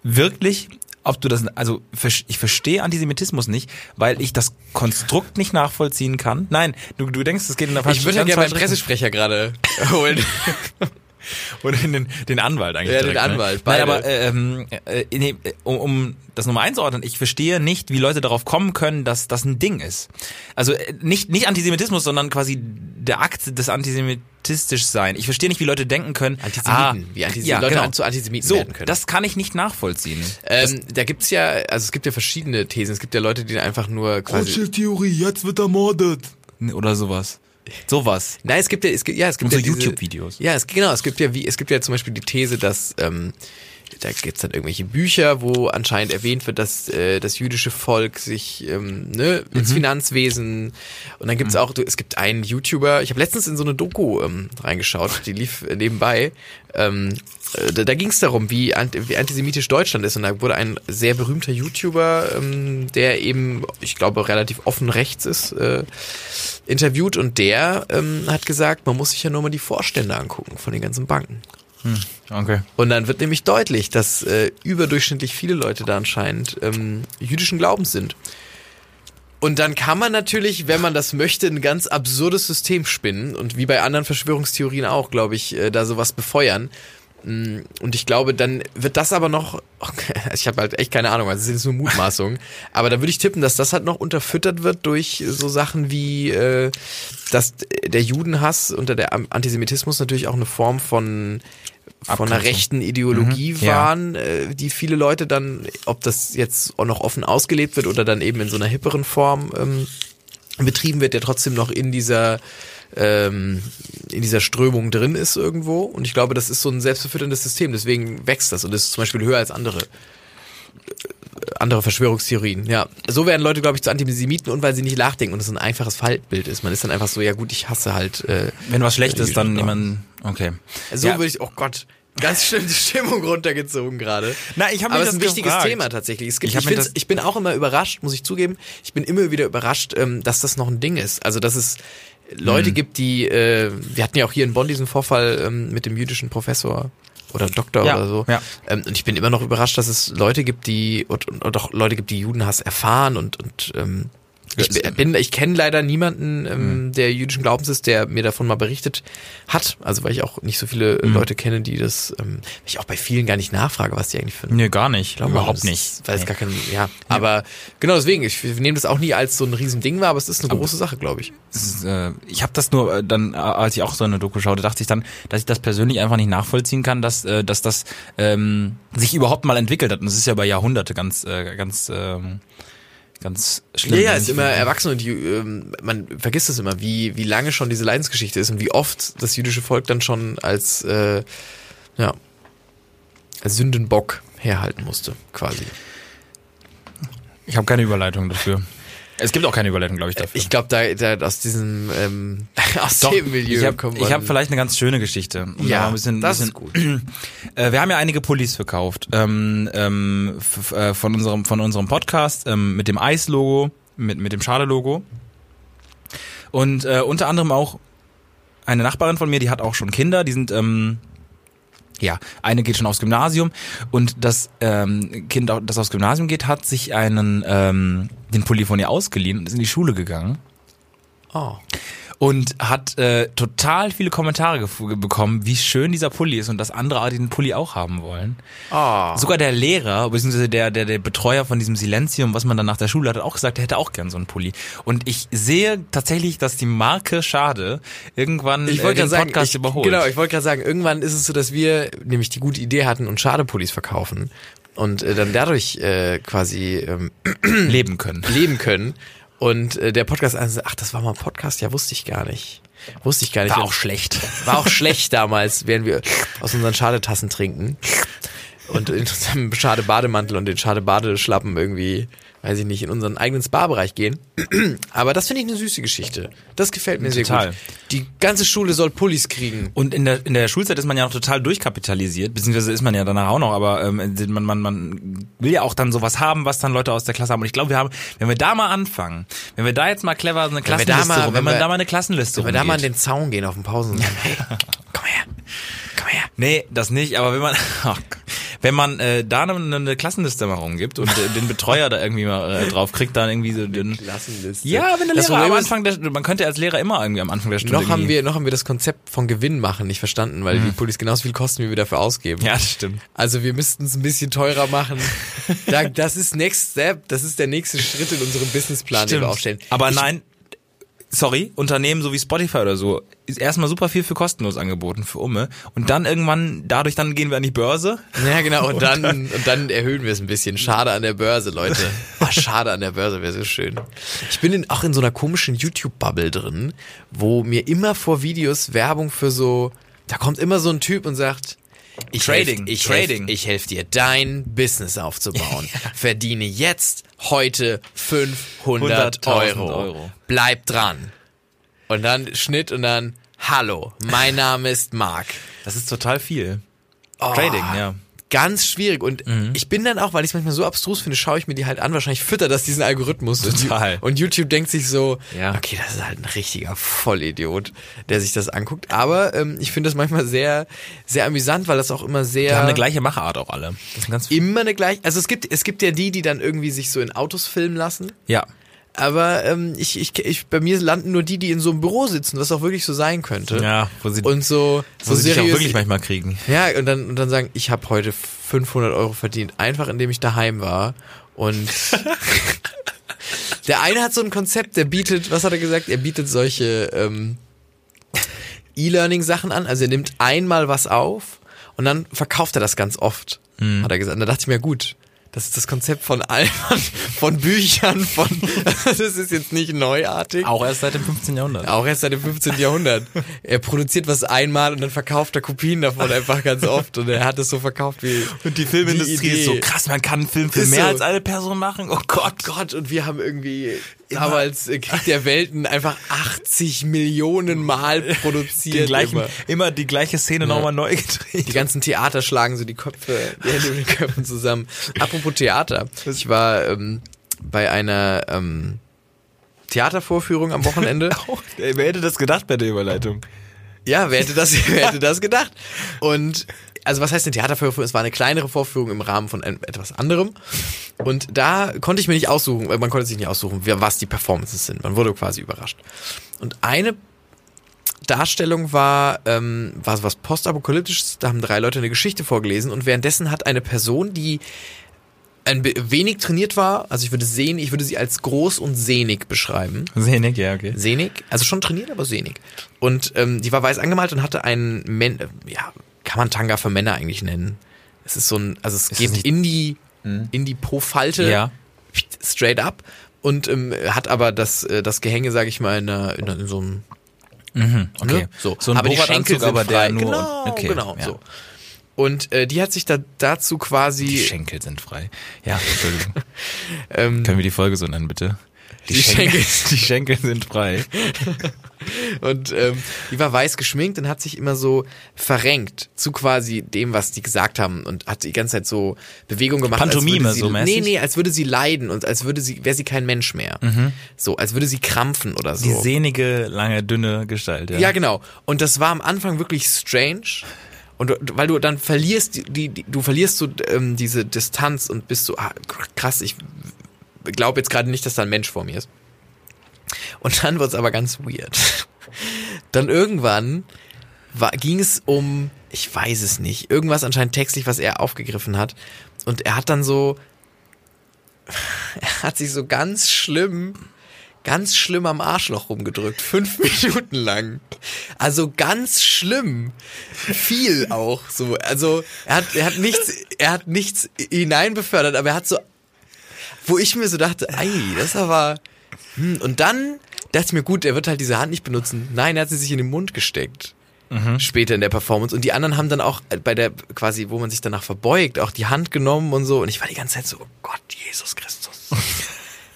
S4: wirklich, ob du das, also ich verstehe Antisemitismus nicht, weil ich das Konstrukt nicht nachvollziehen kann. Nein, du, du denkst, es geht in der
S5: Ich würde ja gerne meinen
S4: falschen.
S5: Pressesprecher gerade holen.
S4: Oder den, den Anwalt eigentlich.
S5: Ja, den
S4: direkt,
S5: Anwalt,
S4: Ne?
S5: beide.
S4: Nein, aber ähm, äh, nee, um, um das nochmal einzuordnen, ich verstehe nicht, wie Leute darauf kommen können, dass das ein Ding ist. Also äh, nicht, nicht Antisemitismus, sondern quasi der Akt des antisemitistisch sein. Ich verstehe nicht, wie Leute denken können.
S5: Antisemiten, wie Antisem-
S4: ja,
S5: Leute
S4: genau.
S5: zu Antisemiten
S4: so,
S5: werden können.
S4: Das kann ich nicht nachvollziehen.
S5: Ähm, da gibt's ja, also es gibt ja verschiedene Thesen. Es gibt ja Leute, die einfach nur quasi.
S4: Theorie, jetzt wird ermordet. Oder sowas. Sowas.
S5: Nein, es gibt ja, es gibt, ja, es gibt
S4: Und
S5: ja
S4: so YouTube-Videos.
S5: Ja, es, genau, es gibt ja wie, es gibt ja zum Beispiel die These, dass ähm, da gibt's dann irgendwelche Bücher, wo anscheinend erwähnt wird, dass äh, das jüdische Volk sich ähm, ne, ins
S4: Mhm.
S5: Finanzwesen und dann gibt's auch, du, es gibt einen YouTuber, ich habe letztens in so eine Doku ähm, reingeschaut, die lief äh, nebenbei. Ähm, äh, da da ging es darum, wie, wie antisemitisch Deutschland ist und da wurde ein sehr berühmter YouTuber, ähm, der eben, ich glaube, relativ offen rechts ist, äh, interviewt und der ähm, hat gesagt, man muss sich ja nur mal die Vorstände angucken von den ganzen Banken.
S4: Okay.
S5: Und dann wird nämlich deutlich, dass äh, überdurchschnittlich viele Leute da anscheinend ähm, jüdischen Glaubens sind. Und dann kann man natürlich, wenn man das möchte, ein ganz absurdes System spinnen und wie bei anderen Verschwörungstheorien auch, glaube ich, äh, da sowas befeuern. Mm, Und ich glaube, dann wird das aber noch, okay, ich habe halt echt keine Ahnung, also es sind jetzt nur Mutmaßungen, aber da würde ich tippen, dass das halt noch unterfüttert wird durch so Sachen wie, äh, dass der Judenhass unter der Antisemitismus natürlich auch eine Form von von einer rechten Ideologie
S4: Mhm, ja.
S5: waren, äh, die viele Leute dann, ob das jetzt auch noch offen ausgelebt wird oder dann eben in so einer hipperen Form ähm, betrieben wird, der trotzdem noch in dieser ähm, in dieser Strömung drin ist irgendwo. Und ich glaube, das ist so ein selbstverfütterndes System. Deswegen wächst das und ist zum Beispiel höher als andere äh, andere Verschwörungstheorien. Ja, so werden Leute, glaube ich, zu Antisemiten und weil sie nicht nachdenken und es ein einfaches Faltbild ist. Man ist dann einfach so, ja gut, ich hasse halt. Äh,
S4: Wenn was schlecht ist, dann jemand. Okay.
S5: so
S4: Ja.
S5: würde ich, oh Gott, ganz schlimm die Stimmung runtergezogen gerade.
S4: Na, ich hab mich
S5: Aber es ist ein wichtiges
S4: gefragt.
S5: Thema tatsächlich. Es gibt,
S4: Ich
S5: ich, ich bin auch immer überrascht, muss ich zugeben. Ich bin immer wieder überrascht, ähm, dass das noch ein Ding ist. Also, dass es
S4: Mhm.
S5: Leute gibt, die, äh, wir hatten ja auch hier in Bonn diesen Vorfall ähm, mit dem jüdischen Professor oder Doktor
S4: Ja,
S5: oder so.
S4: ja.
S5: Ähm, und ich bin immer noch überrascht, dass es Leute gibt, die und, und, und auch Leute gibt, die Judenhass erfahren und und ähm, ich bin, ich kenne leider niemanden, ähm,
S4: Mhm.
S5: der jüdischen Glaubens ist, der mir davon mal berichtet hat. Also weil ich auch nicht so viele
S4: Mhm.
S5: Leute kenne, die das, ähm, ich auch bei vielen gar nicht nachfrage, was die eigentlich für
S4: Nee, gar nicht.
S5: glaube,
S4: Überhaupt nicht.
S5: Weil es
S4: Nee.
S5: gar kein, ja. Aber genau deswegen, ich nehme das auch nie als so ein Riesending wahr, aber es ist eine große Sache, glaube ich.
S4: Ist, äh, ich habe das nur äh, dann, äh, als ich auch so eine Doku schaute, dachte ich dann, dass ich das persönlich einfach nicht nachvollziehen kann, dass, äh, dass das ähm, sich überhaupt mal entwickelt hat. Und das ist ja über Jahrhunderte ganz, äh, ganz, ähm, ganz schlimm.
S5: Ja, ja, ist immer erwachsen und die, ähm, man vergisst es immer, wie, wie lange schon diese Leidensgeschichte ist und wie oft das jüdische Volk dann schon als, äh, ja, als Sündenbock herhalten musste, quasi.
S4: Ich habe keine Überleitung dafür. Es gibt auch keine Überleitung, glaube ich, dafür.
S5: Ich glaube, da, da aus diesem, ähm, aus
S4: Doch,
S5: dem Milieu
S4: ich habe
S5: kommt
S4: ich hab
S5: man-
S4: vielleicht eine ganz schöne Geschichte. Um da
S5: ja,
S4: ein bisschen,
S5: das
S4: bisschen,
S5: ist gut.
S4: Äh, wir haben ja einige Pullis verkauft ähm, ähm, äh, von unserem von unserem Podcast ähm, mit dem Eis-Logo, mit mit dem Schade-Logo. Und äh, unter anderem auch eine Nachbarin von mir, die hat auch schon Kinder, die sind ähm, ja, eine geht schon aufs Gymnasium. Und das ähm, Kind, das aufs Gymnasium geht, hat sich einen ähm, den Pulli von ihr ausgeliehen und ist in die Schule gegangen
S5: Oh.
S4: und hat äh, total viele Kommentare bekommen, wie schön dieser Pulli ist und dass andere den Pulli auch haben wollen.
S5: Oh.
S4: Sogar der Lehrer, beziehungsweise der, der, der Betreuer von diesem Silenzium, was man dann nach der Schule hat, hat auch gesagt, er hätte auch gern so einen Pulli. Und ich sehe tatsächlich, dass die Marke Schade irgendwann
S5: Ich
S4: äh,
S5: wollte
S4: den
S5: sagen,
S4: Podcast
S5: ich,
S4: überholt.
S5: genau, ich wollte gerade sagen, irgendwann ist es so, dass wir nämlich die gute Idee hatten und Schadepullis verkaufen und äh, dann dadurch äh, quasi ähm,
S4: leben können.
S5: leben können. Und äh, der Podcast, also, ach, das war mal ein Podcast, ja, wusste ich gar nicht. Wusste ich gar nicht.
S4: War auch schlecht.
S5: War auch schlecht damals, während wir aus unseren Schadetassen trinken. Und in unserem Schade-Bademantel und den Schade-Badeschlappen irgendwie, weiß ich nicht, in unseren eigenen Spa-Bereich gehen. Aber das finde ich eine süße Geschichte. Das gefällt mir sehr
S4: Total.
S5: gut. Die ganze Schule soll Pullis kriegen.
S4: Und in der, in der Schulzeit ist man ja noch total durchkapitalisiert, beziehungsweise ist man ja danach auch noch, aber ähm, man, man, man will ja auch dann sowas haben, was dann Leute aus der Klasse haben. Und ich glaube, wir haben, wenn wir da mal anfangen, wenn wir da jetzt mal clever so eine
S5: wir da
S4: Klassenliste,
S5: mal-
S4: rum, wenn,
S5: wenn
S4: man
S5: wir-
S4: da mal eine Klassenliste
S5: Wenn wir da mal an
S4: rumgeht.
S5: den Zaun gehen auf dem Pausen und sagen, hey, komm her, komm her.
S4: Nee, das nicht, aber wenn man, wenn man äh, da eine, eine Klassenliste mal rumgibt und äh, den Betreuer da irgendwie mal äh, drauf kriegt, dann irgendwie so den,
S5: Klassenliste.
S4: ja, wenn der
S5: Das
S4: Lehrer am
S5: Problem
S4: Anfang der, man könnte als Lehrer immer irgendwie am Anfang der Stunde
S5: Noch haben wir, noch haben wir das Konzept von Gewinn machen nicht verstanden, weil die Pullis genauso viel kosten, wie wir dafür ausgeben.
S4: ja, das stimmt.
S5: Also wir müssten es ein bisschen teurer machen. Da, das ist Next Step, das ist der nächste Schritt in unserem Businessplan, den wir aufstellen.
S4: Aber
S5: ich,
S4: nein, sorry, Unternehmen so wie Spotify oder so, ist erstmal super viel für kostenlos angeboten für Umme und dann irgendwann, dadurch dann gehen wir an die Börse.
S5: Ja, genau, und dann, und dann erhöhen wir es ein bisschen. Schade an der Börse, Leute. Oh, schade an der Börse, wäre so schön. Ich bin in, auch in so einer komischen YouTube-Bubble drin, wo mir immer vor Videos Werbung für so, da kommt immer so ein Typ und sagt, ich
S4: Trading,
S5: helf, ich
S4: Trading.
S5: Helf, ich helfe dir, dein Business aufzubauen. Verdiene jetzt, heute 500
S4: 100.000
S5: Euro.
S4: Euro.
S5: Bleib dran. Und dann Schnitt und dann, hallo, mein Name ist Marc.
S4: Das ist total viel.
S5: Oh,
S4: Trading, ja.
S5: Ganz schwierig. Und ich bin dann auch, weil ich es manchmal so abstrus finde, schaue ich mir die halt an. Wahrscheinlich füttert das diesen Algorithmus.
S4: Total.
S5: Und YouTube denkt sich so,
S4: Ja.
S5: okay, das ist halt ein richtiger Vollidiot, der sich das anguckt. Aber ähm, ich finde das manchmal sehr, sehr amüsant, weil das auch immer sehr...
S4: Die haben eine gleiche Machart auch alle.
S5: Immer eine gleiche... Also es gibt, es gibt ja die, die dann irgendwie sich so in Autos filmen lassen.
S4: Ja.
S5: Aber ähm, ich, ich, ich, bei mir landen nur die, die in so einem Büro sitzen, was auch wirklich so sein könnte.
S4: Ja, wo sie,
S5: Und so,
S4: wo
S5: so
S4: sie dich auch wirklich manchmal kriegen.
S5: ja, und dann, und dann sagen, ich habe heute 500 Euro verdient, einfach indem ich daheim war. Und der eine hat so ein Konzept, der bietet, was hat er gesagt? Er bietet solche ähm, E-Learning-Sachen an. Also er nimmt einmal was auf und dann verkauft er das ganz oft, hat er gesagt. Und da dachte ich mir, gut, das ist das Konzept von allem, von Büchern, von, das ist jetzt nicht neuartig.
S4: Auch erst seit dem 15. Jahrhundert.
S5: Auch erst seit dem 15. Jahrhundert. Er produziert was einmal und dann verkauft er Kopien davon einfach ganz oft. Und er hat es so verkauft wie.
S4: Und die Filmindustrie
S5: die
S4: ist so krass, man kann einen Film für
S5: Ist
S4: mehr
S5: so.
S4: als eine Person machen. Oh Gott.
S5: Gott, und wir haben irgendwie damals äh, Krieg der Welten einfach 80 Millionen Mal produziert.
S4: Die gleichen,
S5: immer.
S4: immer. die gleiche Szene nochmal neu gedreht.
S5: Die ganzen Theater schlagen so die Köpfe, die Hände mit den Köpfen zusammen. Apropos Theater. Ich war ähm, bei einer ähm, Theatervorführung am Wochenende.
S4: Oh, ey, wer hätte das gedacht bei der Überleitung?
S5: Ja, wer hätte das, wer hätte das gedacht? Und also was heißt eine Theatervorführung? Es war eine kleinere Vorführung im Rahmen von etwas anderem. Und da konnte ich mir nicht aussuchen, weil man konnte sich nicht aussuchen, was die Performances sind. Man wurde quasi überrascht. Und eine Darstellung war, ähm, war so was postapokalyptisches. Da haben drei Leute eine Geschichte vorgelesen und währenddessen hat eine Person, die ein wenig trainiert war, also ich würde sehen, ich würde sie als groß und sehnig beschreiben.
S4: Sehnig, ja, okay.
S5: Sehnig, also schon trainiert, aber sehnig. Und ähm, die war weiß angemalt und hatte einen, Men äh, ja, kann man Tanga für Männer eigentlich nennen. Es ist so ein, also es
S4: das
S5: geht in die, in die Po-Falte,
S4: Ja.
S5: straight up und ähm, hat aber das, äh, das Gehänge, sage ich mal, in, einer, in, in so einem
S4: Okay.
S5: Ne? So,
S4: So ein
S5: aber die Schenkel sind
S4: aber der
S5: frei.
S4: nur.
S5: Genau,
S4: okay.
S5: genau.
S4: ja.
S5: So. Und äh, die hat sich da dazu quasi.
S4: Die Schenkel sind frei. Ja, Entschuldigung.
S5: ähm,
S4: Können wir die Folge so nennen, bitte? Die,
S5: Die
S4: Schenkel, die Schenkel sind frei.
S5: Und ähm, die war weiß geschminkt und hat sich immer so verrenkt zu quasi dem, was die gesagt haben und hat die ganze Zeit so Bewegungen gemacht.
S4: Pantomime
S5: sie,
S4: so mäßig?
S5: Nee, nee, als würde sie leiden und als würde sie, wäre sie kein Mensch mehr. So, als würde sie krampfen oder so.
S4: Die sehnige, lange, dünne Gestalt. Ja,
S5: Ja, genau. Und das war am Anfang wirklich strange. Und du- weil du dann verlierst die, die du verlierst so ähm, diese Distanz und bist so ah, krass. Ich glaube jetzt gerade nicht, dass da ein Mensch vor mir ist. Und dann wird's aber ganz weird. Dann irgendwann war, ging es um, ich weiß es nicht, irgendwas anscheinend textlich, was er aufgegriffen hat. Und er hat dann so, er hat sich so ganz schlimm, ganz schlimm am Arschloch rumgedrückt. Fünf Minuten lang. Also ganz schlimm. Viel auch so. Also er hat, er hat nichts, er hat nichts hineinbefördert, aber er hat so, wo ich mir so dachte, ei, das ist aber, hm. und dann dachte ich mir, gut, er wird halt diese Hand nicht benutzen. Nein, er hat sie sich in den Mund gesteckt. Später in der Performance. Und die anderen haben dann auch bei der, quasi, wo man sich danach verbeugt, auch die Hand genommen und so. Und ich war die ganze Zeit so, oh Gott, Jesus Christus.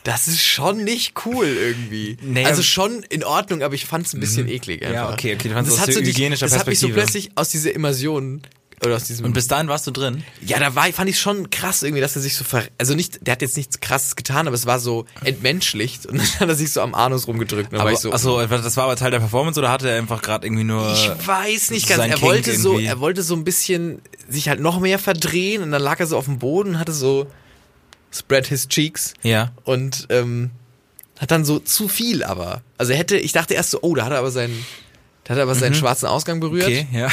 S5: Das ist schon nicht cool irgendwie.
S4: Nee,
S5: also schon in Ordnung, aber ich fand es ein bisschen eklig einfach.
S4: Ja, okay, okay, du fandst
S5: das hat so
S4: hygienischer
S5: Das hat mich so plötzlich aus dieser Immersion oder aus diesem
S4: Und bis dahin warst du drin?
S5: ja, da war, fand ich schon krass irgendwie, dass er sich so ver also nicht, der hat jetzt nichts krasses getan, aber es war so entmenschlicht und dann hat er sich so am Anus rumgedrückt. Dann war
S4: Aber,
S5: ich so,
S4: achso, das war aber Teil der Performance oder hatte er einfach gerade irgendwie nur...
S5: ich weiß nicht ganz. Er
S4: Kink
S5: wollte so,
S4: irgendwie?
S5: er wollte so ein bisschen sich halt noch mehr verdrehen und dann lag er so auf dem Boden und hatte so spread his cheeks
S4: Ja.
S5: und ähm, hat dann so zu viel aber. Also er hätte, ich dachte erst so, oh, da hat er aber seinen, da hat er aber seinen schwarzen Ausgang berührt.
S4: Mhm. Okay, ja.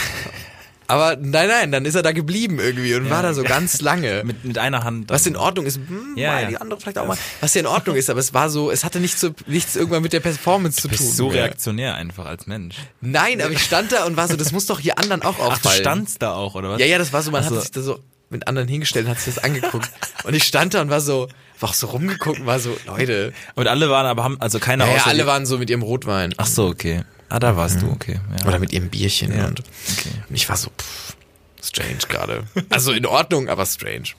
S5: Aber nein, nein, dann ist er da geblieben irgendwie und war da so ganz lange.
S4: Mit, mit einer Hand.
S5: Was in Ordnung ist, hm,
S4: Ja,
S5: mal
S4: ja.
S5: die andere vielleicht auch mal. Was ja in Ordnung ist, aber es war so, es hatte nichts, so, nichts irgendwann mit der Performance zu
S4: Du
S5: tun.
S4: bist so reaktionär einfach als Mensch.
S5: Nein, aber ich stand da und war so, das muss doch hier anderen auch auffallen.
S4: Ach, du standst da auch, oder was?
S5: Ja, ja, das war so, man
S4: Ach so.
S5: hat sich da so mit anderen hingestellt und hat sich das angeguckt. und ich stand da und war so, war auch so rumgeguckt und war so, Leute.
S4: Und alle waren aber, haben, also keiner
S5: Ja, ja, alle waren so mit ihrem Rotwein.
S4: Ach so, okay. Ah, da warst du, okay. Ja.
S5: Oder mit ihrem Bierchen
S4: Ja,
S5: und,
S4: okay.
S5: und ich war so, pff, strange gerade. Also in Ordnung, aber strange.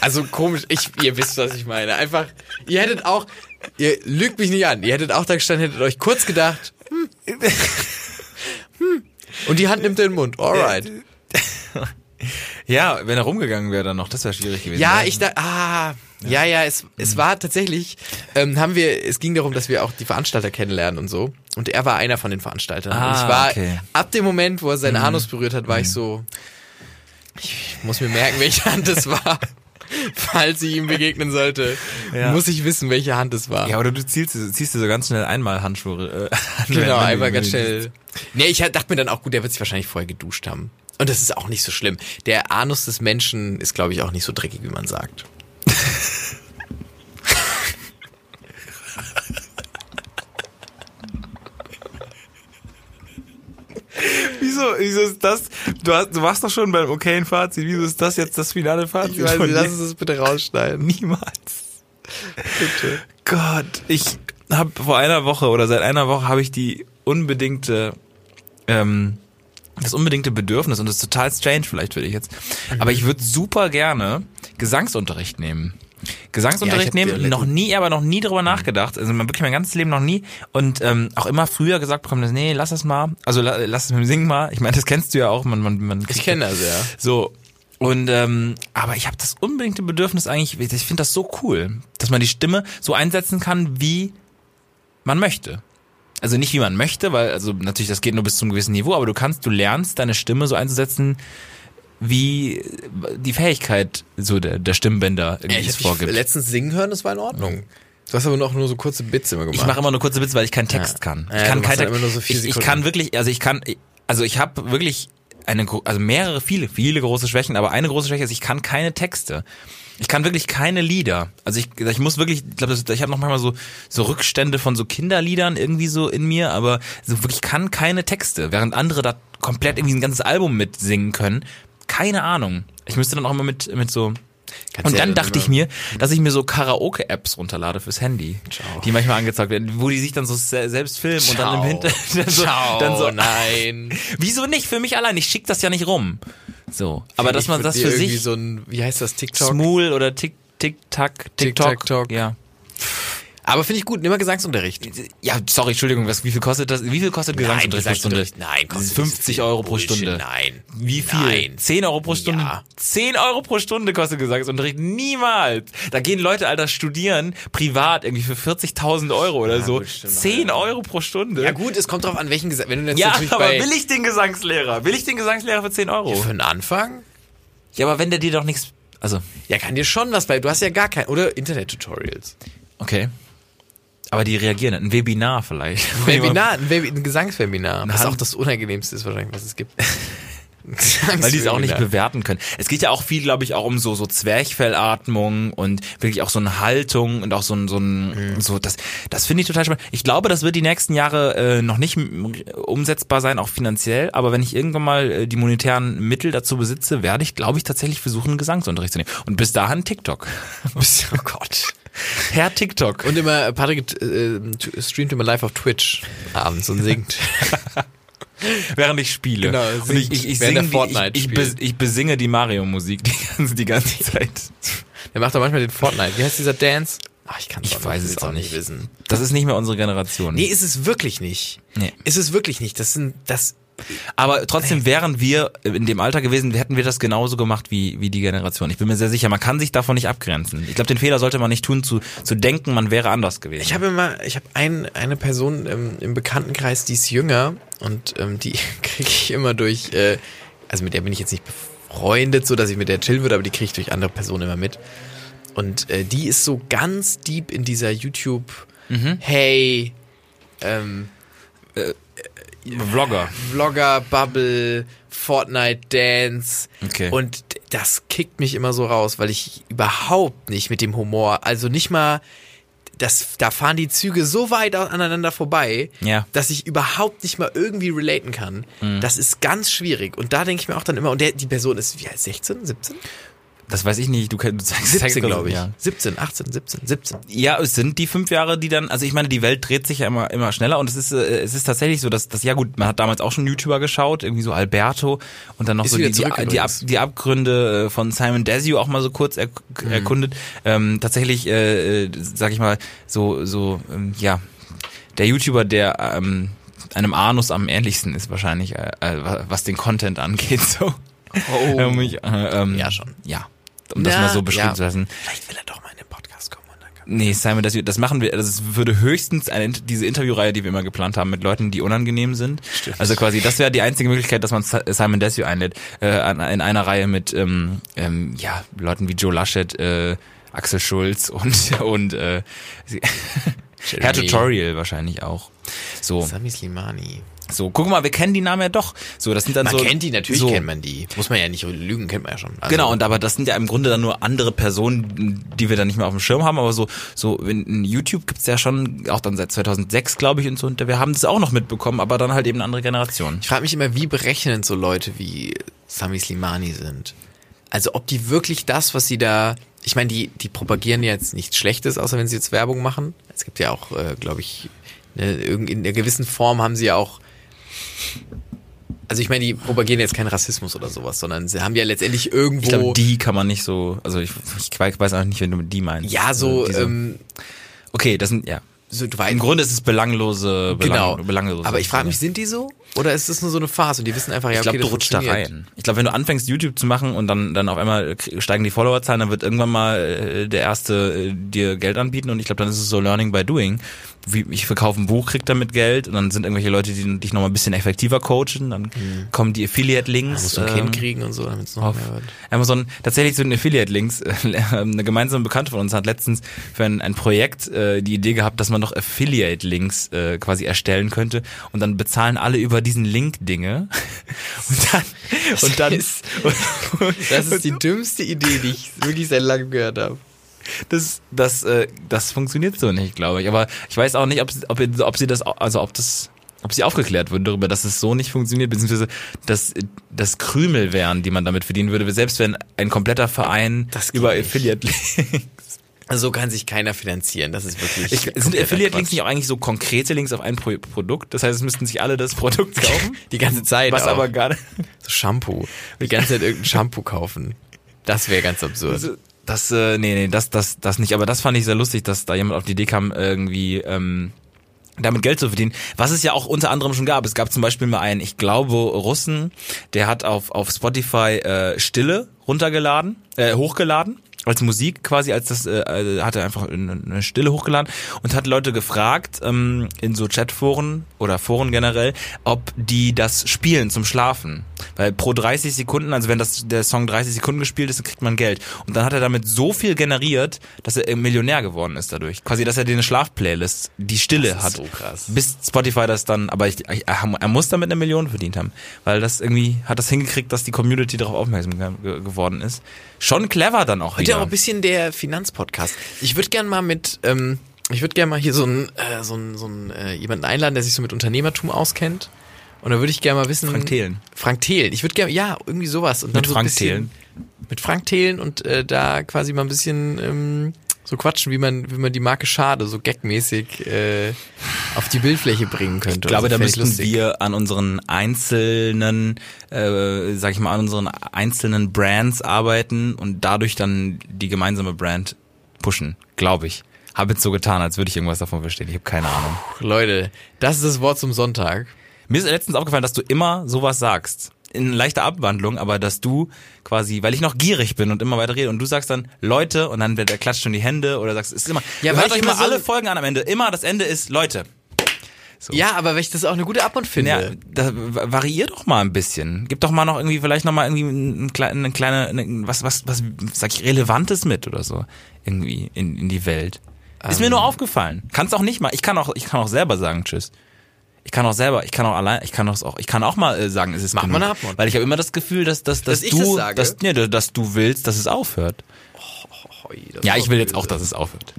S5: Also komisch, ich, ihr wisst, was ich meine. Einfach, ihr hättet auch, ihr lügt mich nicht an, ihr hättet auch da gestanden, hättet euch kurz gedacht, hm, hm. und die Hand nimmt den Mund, alright.
S4: ja, wenn er rumgegangen wäre dann noch, das wäre schwierig gewesen.
S5: Ja,
S4: ne?
S5: ich dachte, ah, ja, ja, es, es war tatsächlich, ähm, haben wir, es ging darum, dass wir auch die Veranstalter kennenlernen und so. Und er war einer von den Veranstaltern. und
S4: Ah,
S5: ich war,
S4: okay.
S5: ab dem Moment, wo er seinen Anus berührt hat, war ich so, ich muss mir merken, welche Hand es war. Falls ich ihm begegnen sollte,
S4: Ja.
S5: muss ich wissen, welche Hand es war.
S4: Ja, oder du ziehst, ziehst dir so ganz schnell einmal Handschuhe. Äh,
S5: genau, einmal ganz
S4: du-
S5: schnell. Nee, ich dachte mir dann auch, gut, der wird sich wahrscheinlich vorher geduscht haben. Und das ist auch nicht so schlimm. Der Anus des Menschen ist, glaube ich, auch nicht so dreckig, wie man sagt.
S4: Wieso, wieso ist das? Du, hast, du warst doch schon beim okayen Fazit. Wieso ist das jetzt das finale Fazit?
S5: Ich weiß nicht, lass uns das bitte rausschneiden.
S4: Niemals. Bitte. Gott, ich habe vor einer Woche oder seit einer Woche habe ich die unbedingte, ähm, das unbedingte Bedürfnis und das ist total strange vielleicht für dich jetzt, aber ich würde super gerne Gesangsunterricht nehmen. Gesangsunterricht
S5: Ja,
S4: nehmen, noch nie, aber noch nie drüber nachgedacht. Also man wirklich mein ganzes Leben noch nie und ähm, auch immer früher gesagt bekommen, das, nee, lass das mal. Also la, lass es mit dem Singen mal. Ich meine, das kennst du ja auch. Man, man, man
S5: Ich kenne das, ja.
S4: so. Und ähm, aber ich habe das unbedingte Bedürfnis eigentlich, ich finde das so cool, dass man die Stimme so einsetzen kann, wie man möchte. Also nicht wie man möchte, weil also natürlich das geht nur bis zum gewissen Niveau, aber du kannst, du lernst deine Stimme so einzusetzen, wie die Fähigkeit so der, der Stimmbänder irgendwie
S5: Ja, ich
S4: es vorgibt.
S5: letztens singen hören, das war in Ordnung. Du hast aber noch nur so kurze Bits immer gemacht.
S4: Ich mache immer nur kurze Witze, weil ich keinen Text
S5: Ja.
S4: kann.
S5: Ja,
S4: Ich kann
S5: du machst
S4: keine,
S5: dann immer nur so
S4: ich, ich kann wirklich, also ich kann, also ich habe wirklich eine, also mehrere, viele, viele große Schwächen, aber eine große Schwäche ist, ich kann keine Texte. Ich kann wirklich keine Lieder. Also ich, ich muss wirklich, ich glaube, ich habe noch manchmal so so Rückstände von so Kinderliedern irgendwie so in mir, aber so wirklich kann keine Texte, während andere da komplett irgendwie ein ganzes Album mitsingen können. Keine Ahnung. Ich müsste dann auch immer mit mit so
S5: Kannst
S4: und
S5: ja
S4: dann
S5: dann
S4: dachte ich mir, dass ich mir so Karaoke-Apps runterlade fürs Handy, die manchmal angezeigt werden, wo die sich dann so se- selbst filmen und dann im
S5: Ciao.
S4: Hintergrund so,
S5: Ciao,
S4: dann so
S5: nein.
S4: Wieso nicht? Für mich allein. Ich schick das ja nicht rum. So. Aber dass man das für sich
S5: so ein, wie heißt das, TikTok?
S4: Smoool oder Tick, Tick, Tack, TikTok.
S5: TikTok.
S4: Ja.
S5: Aber finde ich gut, nimm mal Gesangsunterricht.
S4: Ja, sorry, Entschuldigung, was, wie viel kostet das? Wie viel kostet Gesangsunterricht pro Stunde?
S5: Nein, kostet
S4: 50
S5: dieses
S4: Euro pro
S5: Bullshit,
S4: Stunde.
S5: nein.
S4: Wie viel?
S5: Nein.
S4: 10 Euro pro Stunde?
S5: Ja.
S4: 10 Euro pro Stunde kostet Gesangsunterricht? Niemals. Da gehen Leute, Alter, studieren, privat, irgendwie für 40.000 Euro oder so.
S5: gut, stimmt,
S4: 10 Euro pro Stunde?
S5: Ja gut, es kommt drauf an, welchen Gesang. Wenn du jetzt
S4: Ja,
S5: natürlich
S4: aber
S5: bei
S4: will ich den Gesangslehrer? Will ich den Gesangslehrer für 10 Euro?
S5: für einen Anfang?
S4: Ja, aber wenn der dir doch nichts, also,
S5: Ja, kann dir schon was bei. Du hast ja gar kein oder Internet-Tutorials.
S4: okay. Aber die reagieren, ein Webinar vielleicht.
S5: Webinar, ein, Webi ein Gesangswebinar. Was
S4: Hand-
S5: auch das unangenehmste ist wahrscheinlich, was es gibt.
S4: Weil die es auch nicht bewerten können. Es geht ja auch viel, glaube ich, auch um so so Zwerchfellatmung und wirklich auch so eine Haltung und auch so ein so ein so das das finde ich total spannend. Ich glaube, das wird die nächsten Jahre äh, noch nicht umsetzbar sein, auch finanziell. Aber wenn ich irgendwann mal äh, die monetären Mittel dazu besitze, werde ich, glaube ich, tatsächlich versuchen, einen Gesangsunterricht zu nehmen. Und bis dahin TikTok.
S5: Oh Gott.
S4: Herr TikTok.
S5: Und immer, Patrick äh, streamt immer live auf Twitch abends und singt.
S4: während ich spiele.
S5: Genau,
S4: und ich, ich, ich, singe die-
S5: Fortnite
S4: ich, ich besinge die Mario-Musik die ganze, die ganze Zeit.
S5: Der macht doch manchmal den Fortnite. Wie heißt dieser Dance? Ach, ich kann
S4: Ich weiß es auch nicht.
S5: wissen.
S4: Das ist nicht mehr unsere Generation.
S5: Nee, ist es wirklich nicht.
S4: Nee.
S5: Ist es wirklich nicht. Das sind, das,
S4: Aber trotzdem wären wir in dem Alter gewesen, hätten wir das genauso gemacht wie, wie die Generation. Ich bin mir sehr sicher, man kann sich davon nicht abgrenzen. Ich glaube, den Fehler sollte man nicht tun, zu, zu denken, man wäre anders gewesen.
S5: Ich habe immer, ich habe ein, eine Person ähm, im Bekanntenkreis, die ist jünger und ähm, die kriege ich immer durch, äh, also mit der bin ich jetzt nicht befreundet, so dass ich mit der chillen würde, aber die kriege ich durch andere Personen immer mit. Und äh, die ist so ganz deep in dieser YouTube, hey, ähm,
S4: Vlogger.
S5: Vlogger, Bubble, Fortnite Dance.
S4: Okay.
S5: Und das kickt mich immer so raus, weil ich überhaupt nicht mit dem Humor, also nicht mal, das, da fahren die Züge so weit aneinander vorbei,
S4: Ja. Mhm.
S5: dass ich überhaupt nicht mal irgendwie relaten kann. Das ist ganz schwierig. Und da denke ich mir auch dann immer, und der, die Person ist wie alt, 16, 17?
S4: Das weiß ich nicht. Du, du zeigst,
S5: 17, glaube ich.
S4: Ja.
S5: 17, 18, 17, 17.
S4: ja, es sind die fünf Jahre, die dann, also ich meine, die Welt dreht sich ja immer, immer schneller und es ist, äh, es ist tatsächlich so, dass, dass, ja gut, man hat damals auch schon YouTuber geschaut, irgendwie so Alberto und dann noch
S5: Ist
S4: so die, die, die, Ab, die Abgründe äh, von Simon Desue auch mal so kurz er,
S5: Mhm.
S4: erkundet. Ähm, tatsächlich, äh, äh, sag ich mal, so, so, ähm, ja, der YouTuber, der ähm, einem Anus am ähnlichsten ist wahrscheinlich, äh, äh, was den Content angeht, so.
S5: Oh.
S4: Ähm, ich, äh, ähm,
S5: Ja, schon.
S4: Ja, um das mal so beschrieben zu lassen.
S5: Vielleicht will er doch mal in den Podcast kommen und dann kann
S4: Nee, Simon, das, das machen wir, das würde höchstens eine, diese Interviewreihe, die wir immer geplant haben, mit Leuten, die unangenehm sind. Also quasi, das wäre die einzige Möglichkeit, dass man Simon Desue einlädt, äh, in einer Reihe mit, ähm, ähm, ja, Leuten wie Joe Laschet, äh, Axel Schulz und, und, äh, Herr. Tutorial wahrscheinlich auch. So,
S5: Sami Slimani.
S4: So, guck mal, wir kennen die Namen ja doch. So, das sind dann
S5: Man
S4: so.
S5: kennt die, natürlich
S4: so.
S5: kennt man die. Muss man ja nicht lügen, kennt man ja schon. Also,
S4: Genau, und aber das sind ja im Grunde dann nur andere Personen, die wir dann nicht mehr auf dem Schirm haben, aber so, so in, YouTube gibt's ja schon, auch dann seit 2006, glaube ich, und so, und wir haben das auch noch mitbekommen, aber dann halt eben eine andere Generation.
S5: Ich frage mich immer, wie berechnend so Leute wie Sami Slimani sind. Also ob die wirklich das, was sie da, ich meine, die, die propagieren jetzt nichts Schlechtes, außer wenn sie jetzt Werbung machen. Es gibt ja auch, äh, glaube ich, ne, in einer gewissen Form haben sie ja auch, also ich meine, die propagieren jetzt keinen Rassismus oder sowas, sondern sie haben ja letztendlich irgendwo,
S4: Ich glaube, die kann man nicht so, also ich, ich weiß auch nicht, wenn du mit die meinst.
S5: ja so,
S4: Also
S5: ähm,
S4: okay, das sind, ja.
S5: so
S4: Im Grunde ist es belanglose, belang,
S5: genau.
S4: belanglose.
S5: Aber ich frage mich, sind die so? Oder ist das nur so eine Farce und die wissen einfach, ja,
S4: ich glaube,
S5: okay,
S4: du
S5: das
S4: rutschst da rein. Ich glaube, wenn du anfängst, YouTube zu machen und dann, dann auf einmal steigen die Followerzahlen, dann wird irgendwann mal äh, der Erste äh, dir Geld anbieten und ich glaube, dann ist es so Learning by Doing. Wie, ich verkaufe ein Buch, krieg damit Geld und dann sind irgendwelche Leute, die dich nochmal ein bisschen effektiver coachen, dann kommen die Affiliate-Links.
S5: Muss so ein
S4: ähm,
S5: Kind kriegen und so, damit es noch
S4: auf
S5: mehr wird.
S4: Amazon tatsächlich so ein Affiliate-Links. Eine gemeinsame Bekannte von uns hat letztens für ein, ein Projekt äh, die Idee gehabt, dass man noch Affiliate-Links äh, quasi erstellen könnte und dann bezahlen alle über diesen Link Dinge und dann und dann
S5: ist- Das ist die dümmste Idee, die ich wirklich seit langem gehört habe.
S4: das das äh, das funktioniert so nicht, glaube ich. Aber ich weiß auch nicht, ob sie- ob, ob sie das also ob das ob sie aufgeklärt wurden darüber, dass es so nicht funktioniert, beziehungsweise dass das Krümel wären, die man damit verdienen würde, selbst wenn ein kompletter Verein
S5: Das
S4: über. Affiliate
S5: Also so kann sich keiner finanzieren. Das ist wirklich.
S4: Ich, sind Affiliate-Links nicht auch eigentlich so konkrete Links auf ein Pro Produkt? Das heißt, es müssten sich alle das Produkt kaufen?
S5: Die ganze Zeit.
S4: Was
S5: auch.
S4: aber gar nicht.
S5: So Shampoo. Die ganze Zeit irgendein Shampoo kaufen. Das wäre ganz absurd.
S4: Also, Das, äh, nee, nee, das, das, das nicht. Aber das fand ich sehr lustig, dass da jemand auf die Idee kam, irgendwie ähm, damit Geld zu verdienen. Was es ja auch unter anderem schon gab. Es gab zum Beispiel mal einen, ich glaube, Russen, der hat auf, auf Spotify äh, Stille runtergeladen, äh, hochgeladen als Musik quasi, als das äh, hat er einfach eine eine Stille hochgeladen und hat Leute gefragt ähm, in so Chatforen oder Foren generell, ob die das spielen zum Schlafen, weil pro 30 Sekunden, also wenn das der Song 30 Sekunden gespielt ist, dann kriegt man Geld und dann hat er damit so viel generiert, dass er Millionär geworden ist dadurch, quasi, dass er den Schlafplaylist die Stille hat,
S5: so krass.
S4: bis Spotify das dann, aber ich, ich, er muss damit eine Million verdient haben, weil das irgendwie hat das hingekriegt, dass die Community darauf aufmerksam ge geworden ist. Schon clever dann auch
S5: Heute
S4: wieder.
S5: auch ein bisschen der Finanzpodcast. Ich würde gern mal mit, ähm, ich würde gern mal hier so einen, äh, so einen, so einen äh, jemanden einladen, der sich so mit Unternehmertum auskennt. Und da würde ich gerne mal wissen.
S4: Frank Thelen.
S5: Frank Thelen. Ich würde gerne, ja, irgendwie sowas. Und dann
S4: Mit
S5: so ein
S4: Frank
S5: bisschen,
S4: Thelen?
S5: Mit Frank Thelen und äh, da quasi mal ein bisschen ähm, so quatschen, wie man, wie man die Marke Schade so gagmäßig äh, auf die Bildfläche bringen könnte.
S4: Ich glaube,
S5: Also,
S4: da müssten wir an unseren einzelnen, äh, sag ich mal, an unseren einzelnen Brands arbeiten und dadurch dann die gemeinsame Brand pushen, glaube ich. Habe jetzt so getan, als würde ich irgendwas davon verstehen. Ich habe keine Ahnung.
S5: Leute, das ist das Wort zum Sonntag.
S4: Mir ist letztens aufgefallen, dass du immer sowas sagst. In leichter Abwandlung, aber dass du quasi, weil ich noch gierig bin und immer weiter rede und du sagst dann Leute und dann wird der klatscht schon die Hände oder sagst, es ist immer,
S5: Ja,
S4: hört
S5: ich
S4: euch mal
S5: immer so-
S4: alle Folgen an am Ende. Immer das Ende ist Leute. So.
S5: Ja, aber weil ich das auch eine gute Abmund finde.
S4: Ja, da variier doch mal ein bisschen. Gib doch mal noch irgendwie vielleicht noch mal irgendwie ein, kleine, eine kleine, eine, was, was, was, sag ich, Relevantes mit oder so. Irgendwie in, in die Welt. Ist mir
S5: Ähm.
S4: nur aufgefallen. Kannst auch nicht mal. Ich kann auch, ich kann auch selber sagen Tschüss. Ich kann auch selber, ich kann auch allein, ich kann auch, ich kann auch mal äh, sagen, es ist
S5: Mach
S4: genug.
S5: mal eine Abmord.
S4: Weil ich habe immer das Gefühl, dass, dass, dass,
S5: Dass
S4: du,
S5: das
S4: dass, nee, dass du willst, dass es aufhört.
S5: Hui, das
S4: Ja,
S5: war
S4: ich will jetzt auch, dass es aufhört.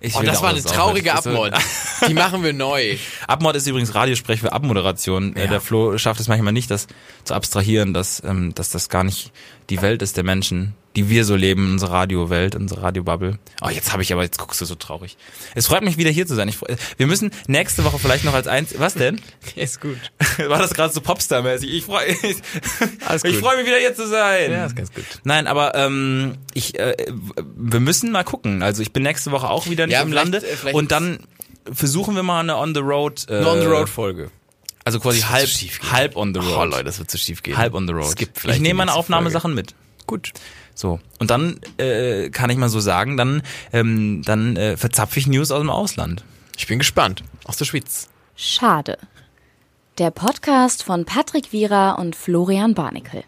S4: Ich
S5: Oh,
S4: will
S5: das war eine traurige. Abmord. Die machen wir neu.
S4: Abmord ist übrigens Radiosprech für Abmoderation. Äh,
S5: Ja.
S4: Der Flo schafft es manchmal nicht, das zu abstrahieren, dass, ähm, dass das gar nicht die Welt ist der Menschen, die wir so leben, unsere Radiowelt, unsere Radiobubble. Oh, jetzt habe ich aber, jetzt guckst du so traurig. Es freut mich wieder hier zu sein. Ich, freu- wir müssen nächste Woche vielleicht noch als eins. Was denn?
S5: Ist gut.
S4: War das gerade so Popstar-mäßig? Ich freue ich
S5: gut.
S4: freue mich wieder hier zu sein.
S5: Ja, ist ganz gut.
S4: Nein, aber ähm, ich, äh, wir müssen mal gucken. Also ich bin nächste Woche auch wieder nicht
S5: Ja,
S4: im Lande
S5: äh,
S4: und dann versuchen wir mal eine on the road. Äh,
S5: Eine On-the-Road-Folge.
S4: Also quasi
S5: Das wird
S4: halb,
S5: zu schief gehen.
S4: halb on the road.
S5: Oh Leute, das wird zu schief gehen.
S4: halb on the road.
S5: Es gibt vielleicht
S4: ich nehme meine Aufnahmesachen mit.
S5: Gut.
S4: So. Und dann äh, kann ich mal so sagen, dann, ähm, dann äh, verzapfe ich News aus dem Ausland.
S5: Ich bin gespannt. Aus der Schweiz.
S3: Schade. Der Podcast von Patrick Wierer und Florian Barnikel.